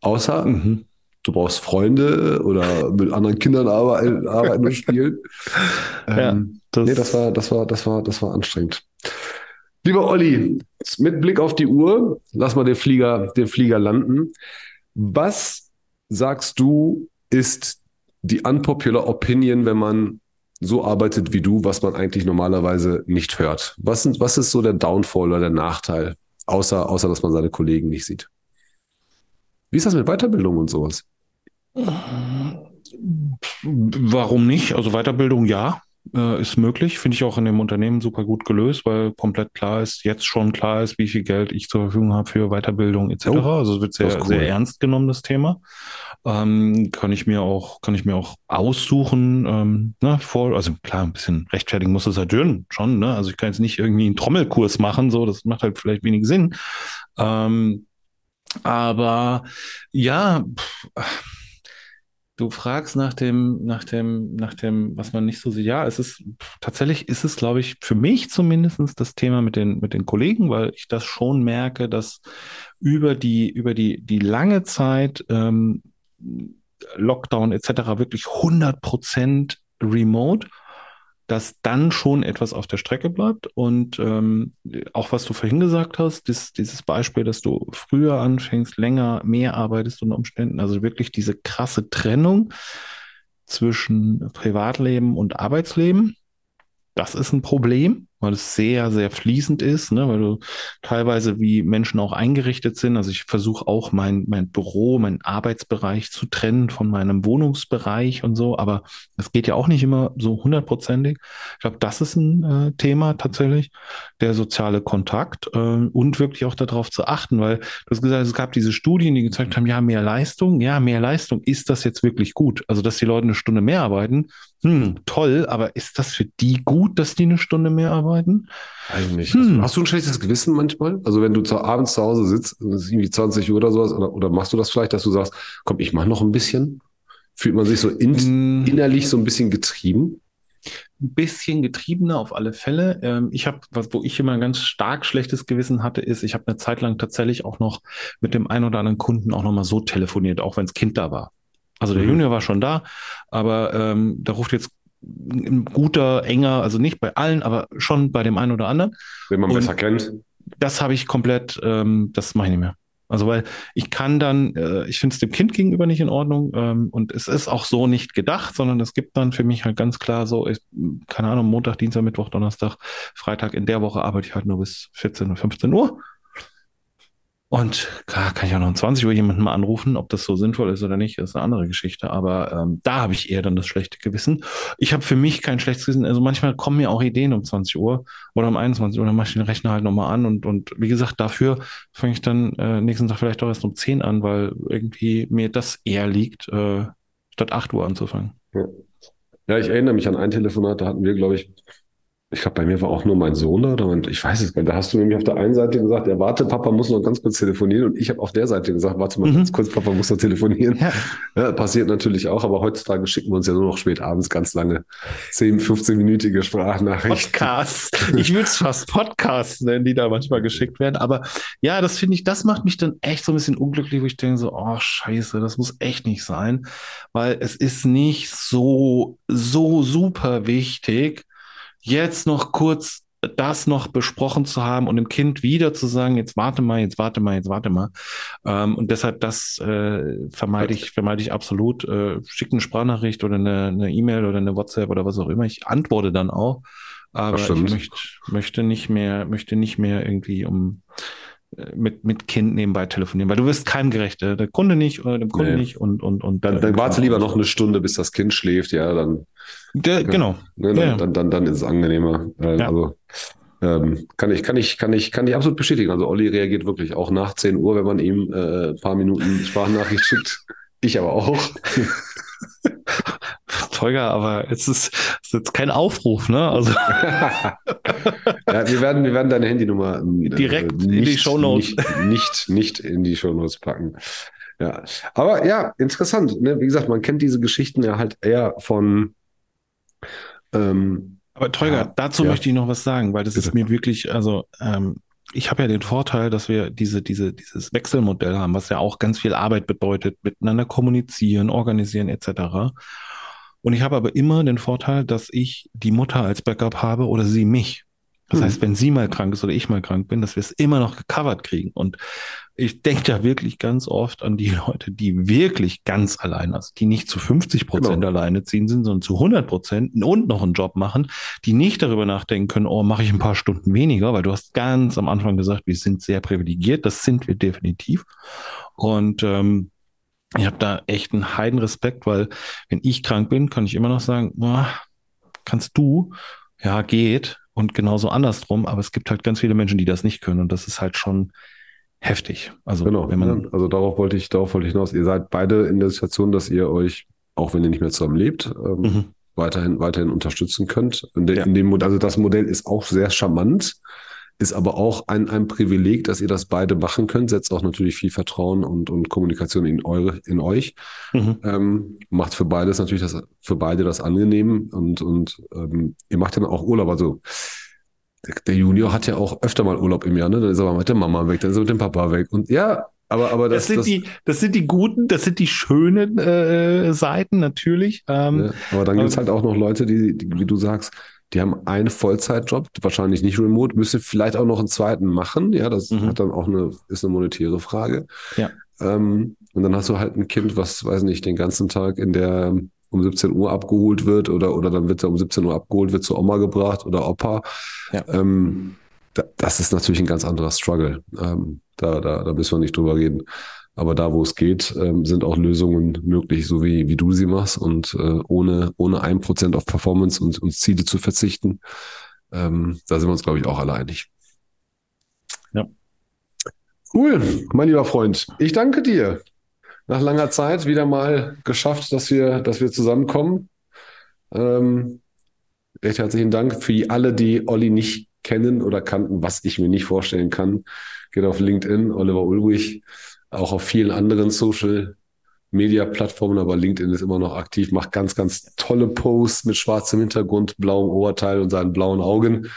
Außer, Mhm. du brauchst Freunde oder mit anderen Kindern arbeiten, arbeiten und spielen. [laughs] Ja, ähm, das- nee, das war, das war, das war, das war anstrengend. Lieber Olli, mit Blick auf die Uhr, lass mal den Flieger, den Flieger landen. Was sagst du, ist die unpopular Opinion, wenn man so arbeitet wie du, was man eigentlich normalerweise nicht hört? Was, sind, was ist so der Downfall oder der Nachteil, außer, außer dass man seine Kollegen nicht sieht? Wie ist das mit Weiterbildung und sowas? Warum nicht? Also Weiterbildung ja, äh, ist möglich. Finde ich auch in dem Unternehmen super gut gelöst, weil komplett klar ist, jetzt schon klar ist, wie viel Geld ich zur Verfügung habe für Weiterbildung etc. Oh, also es wird sehr, cool. sehr ernst genommen, das Thema. Ähm, kann ich mir auch, kann ich mir auch aussuchen, ähm, ne, vor, also klar, ein bisschen rechtfertigen muss es halt schon, schon, ne? Also ich kann jetzt nicht irgendwie einen Trommelkurs machen, so, das macht halt vielleicht wenig Sinn. Ähm, aber ja, pff, Du fragst nach dem, nach dem, nach dem, was man nicht so sieht. Ja, es ist tatsächlich ist es, glaube ich, für mich zumindestens das Thema mit den, mit den Kollegen, weil ich das schon merke, dass über die, über die, die lange Zeit ähm, Lockdown etc. wirklich 100 Prozent remote, dass dann schon etwas auf der Strecke bleibt. Und ähm, auch was du vorhin gesagt hast, dies, dieses Beispiel, dass du früher anfängst, länger, mehr arbeitest unter Umständen, also wirklich diese krasse Trennung zwischen Privatleben und Arbeitsleben. Das ist ein Problem, weil es sehr, sehr fließend ist, ne? weil du teilweise wie Menschen auch eingerichtet sind. Also ich versuche auch mein, mein Büro, meinen Arbeitsbereich zu trennen von meinem Wohnungsbereich und so, aber das geht ja auch nicht immer so hundertprozentig. Ich glaube, das ist ein äh, Thema tatsächlich, der soziale Kontakt äh, und wirklich auch darauf zu achten, weil du hast gesagt, es gab diese Studien, die gezeigt haben, ja, mehr Leistung, ja, mehr Leistung, ist das jetzt wirklich gut? Also, dass die Leute eine Stunde mehr arbeiten, hm, toll, aber ist das für die gut, dass die eine Stunde mehr arbeiten? Eigentlich. Hm. Hast, du, hast du ein schlechtes Gewissen manchmal? Also wenn du zu, abends zu Hause sitzt, es ist irgendwie 20 Uhr oder sowas, oder, oder machst du das vielleicht, dass du sagst, komm, ich mache noch ein bisschen? Fühlt man sich so in, Hm. innerlich so ein bisschen getrieben? ein bisschen getriebener auf alle Fälle. Ähm, ich habe, was wo ich immer ein ganz stark schlechtes Gewissen hatte, ist, ich habe eine Zeit lang tatsächlich auch noch mit dem einen oder anderen Kunden auch noch mal so telefoniert, auch wenn das Kind da war. Also der Mhm. Junior war schon da, aber ähm, da ruft jetzt ein guter, enger, also nicht bei allen, aber schon bei dem einen oder anderen. Wenn man Und- besser kennt. Das habe ich komplett, ähm, das mache ich nicht mehr. Also weil ich kann dann, äh, ich finde es dem Kind gegenüber nicht in Ordnung ähm, und es ist auch so nicht gedacht, sondern es gibt dann für mich halt ganz klar so, ich, keine Ahnung, Montag, Dienstag, Mittwoch, Donnerstag, Freitag in der Woche arbeite ich halt nur bis 14 oder 15 Uhr. Und klar, kann ich auch noch um 20 Uhr jemanden mal anrufen, ob das so sinnvoll ist oder nicht, ist eine andere Geschichte. Aber ähm, da habe ich eher dann das schlechte Gewissen. Ich habe für mich kein schlechtes Gewissen. Also manchmal kommen mir auch Ideen um 20 Uhr oder um 21 Uhr, dann mache ich den Rechner halt nochmal an und, und wie gesagt, dafür fange ich dann äh, nächsten Tag vielleicht auch erst um 10 an, weil irgendwie mir das eher liegt, äh, statt 8 Uhr anzufangen. Ja, ich erinnere mich an ein Telefonat, da hatten wir, glaube ich, ich glaube, bei mir war auch nur mein Sohn da, mein, ich weiß es gar nicht. Da hast du nämlich auf der einen Seite gesagt, ja, warte, Papa muss noch ganz kurz telefonieren. Und ich habe auf der Seite gesagt, warte mal Mhm. ganz kurz, Papa muss noch telefonieren. Ja, Ja, passiert natürlich auch, aber heutzutage schicken wir uns ja nur noch spät abends ganz lange 10, 15-minütige Sprachnachrichten. Podcasts. [laughs] Ich würde es fast Podcasts nennen, die da manchmal geschickt werden. Aber ja, das finde ich, das macht mich dann echt so ein bisschen unglücklich, wo ich denke so, oh Scheiße, das muss echt nicht sein, weil es ist nicht so, so super wichtig, jetzt noch kurz das noch besprochen zu haben und dem Kind wieder zu sagen, jetzt warte mal, jetzt warte mal, jetzt warte mal. Ähm, und deshalb das äh, vermeide ich, vermeide ich absolut. Äh, schick eine Sprachnachricht oder eine eine E-Mail oder eine WhatsApp oder was auch immer. Ich antworte dann auch. Aber ich möchte, möchte nicht mehr, möchte nicht mehr irgendwie um mit, mit Kind nebenbei telefonieren, weil du wirst keinem gerecht, der Kunde nicht oder dem Kunden Nee. nicht und, und, und Dann, äh, dann warte lieber noch eine Stunde, bis das Kind schläft, ja, dann, Der, genau. ne, dann, Ja. dann, dann, dann ist es angenehmer. Äh, Ja. Also ähm, kann ich, kann ich, kann ich, kann ich absolut bestätigen. Also Olli reagiert wirklich auch nach 10 Uhr, wenn man ihm äh, ein paar Minuten Sprachnachricht [laughs] schickt. Ich aber auch. [laughs] Teuger, aber es ist, es ist jetzt kein Aufruf, ne? Also [laughs] ja, wir werden, wir werden deine Handynummer ähm, Direkt äh, in die Shownotes. Nicht, nicht, nicht in die Shownotes packen. Ja, aber ja, interessant. Ne? Wie gesagt, man kennt diese Geschichten ja halt eher von ähm, Aber Teuger, Ja, dazu ja. möchte ich noch was sagen, weil das ist Bitte. mir wirklich, also ähm, ich habe ja den Vorteil, dass wir diese, diese, dieses Wechselmodell haben, was ja auch ganz viel Arbeit bedeutet, miteinander kommunizieren, organisieren etc. Und ich habe aber immer den Vorteil, dass ich die Mutter als Backup habe oder sie mich. Das mhm. heißt, wenn sie mal krank ist oder ich mal krank bin, dass wir es immer noch gecovert kriegen. Und ich denke da wirklich ganz oft an die [laughs] Leute, die wirklich ganz allein sind, die nicht zu 50 Prozent genau. alleine ziehen sind, sondern zu 100 Prozent und noch einen Job machen, die nicht darüber nachdenken können, oh, mache ich ein paar Stunden weniger, weil du hast ganz am Anfang gesagt, wir sind sehr privilegiert. Das sind wir definitiv. Und ähm, ich habe da echt einen heiden Respekt, weil wenn ich krank bin, kann ich immer noch sagen, oh, kannst du? Ja, geht und genauso andersrum, aber es gibt halt ganz viele Menschen, die das nicht können und das ist halt schon heftig. Also genau, wenn man also darauf wollte ich, darauf wollte ich hinaus. Ihr seid beide in der Situation, dass ihr euch, auch wenn ihr nicht mehr zusammen lebt, ähm, mhm. weiterhin, weiterhin unterstützen könnt. In, de, ja. in dem, also das Modell ist auch sehr charmant ist aber auch ein, ein Privileg, dass ihr das beide machen könnt, setzt auch natürlich viel Vertrauen und, und Kommunikation in eure, in euch. Mhm. Ähm, macht für beides natürlich das, für beide das angenehm und, und ähm, ihr macht dann auch Urlaub. Also der, der Junior hat ja auch öfter mal Urlaub im Jahr, ne? Dann ist er mal mit der Mama weg, dann ist er mit dem Papa weg. Und ja, aber, aber das, das, sind das, die, das sind die guten, das sind die schönen äh, Seiten natürlich. Ähm, ja, aber dann gibt es halt auch noch Leute, die, die, wie du sagst, die haben einen Vollzeitjob, wahrscheinlich nicht remote, müssen vielleicht auch noch einen zweiten machen. Ja, das mhm. hat dann auch eine, ist eine monetäre Frage. Ja. Ähm, und dann hast du halt ein Kind, was, weiß nicht, den ganzen Tag in der um 17 Uhr abgeholt wird oder, oder dann wird er um 17 Uhr abgeholt, wird zur Oma gebracht oder Opa. Ja. Ähm, da, das ist natürlich ein ganz anderer Struggle. Ähm, da, da, da müssen wir nicht drüber reden. Aber da, wo es geht, ähm, sind auch Lösungen möglich, so wie, wie du sie machst und äh, ohne, ohne ein Prozent auf Performance und, und Ziele zu verzichten. Ähm, da sind wir uns, glaube ich, auch alle einig. Ja. Cool, mein lieber Freund. Ich danke dir. Nach langer Zeit wieder mal geschafft, dass wir, dass wir zusammenkommen. Ähm, recht herzlichen Dank für alle, die Olli nicht kennen oder kannten, was ich mir nicht vorstellen kann. Geht auf LinkedIn, Oliver Ulrich auch auf vielen anderen Social Media Plattformen, aber LinkedIn ist immer noch aktiv, macht ganz, ganz tolle Posts mit schwarzem Hintergrund, blauem Oberteil und seinen blauen Augen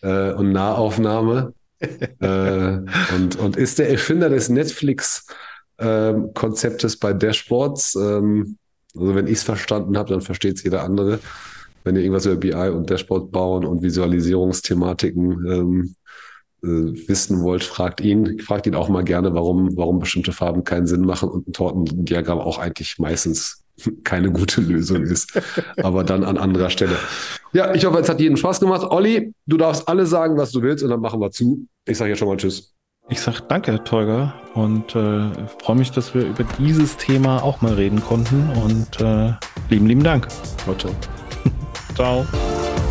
äh, und Nahaufnahme. [laughs] äh, und, und ist der Erfinder des Netflix-Konzeptes ähm, bei Dashboards. Ähm, also wenn ich es verstanden habe, dann versteht es jeder andere. Wenn ihr irgendwas über BI und Dashboard bauen und Visualisierungsthematiken ähm, äh, wissen wollt, fragt ihn. Fragt ihn auch mal gerne, warum, warum bestimmte Farben keinen Sinn machen und ein Tortendiagramm auch eigentlich meistens [laughs] keine gute Lösung ist. Aber dann an anderer Stelle. Ja, ich hoffe, es hat jeden Spaß gemacht. Olli, du darfst alle sagen, was du willst und dann machen wir zu. Ich sage jetzt schon mal Tschüss. Ich sage danke, Tolga, und äh, freue mich, dass wir über dieses Thema auch mal reden konnten. Und äh, lieben, lieben Dank. Ciao. ciao. [laughs]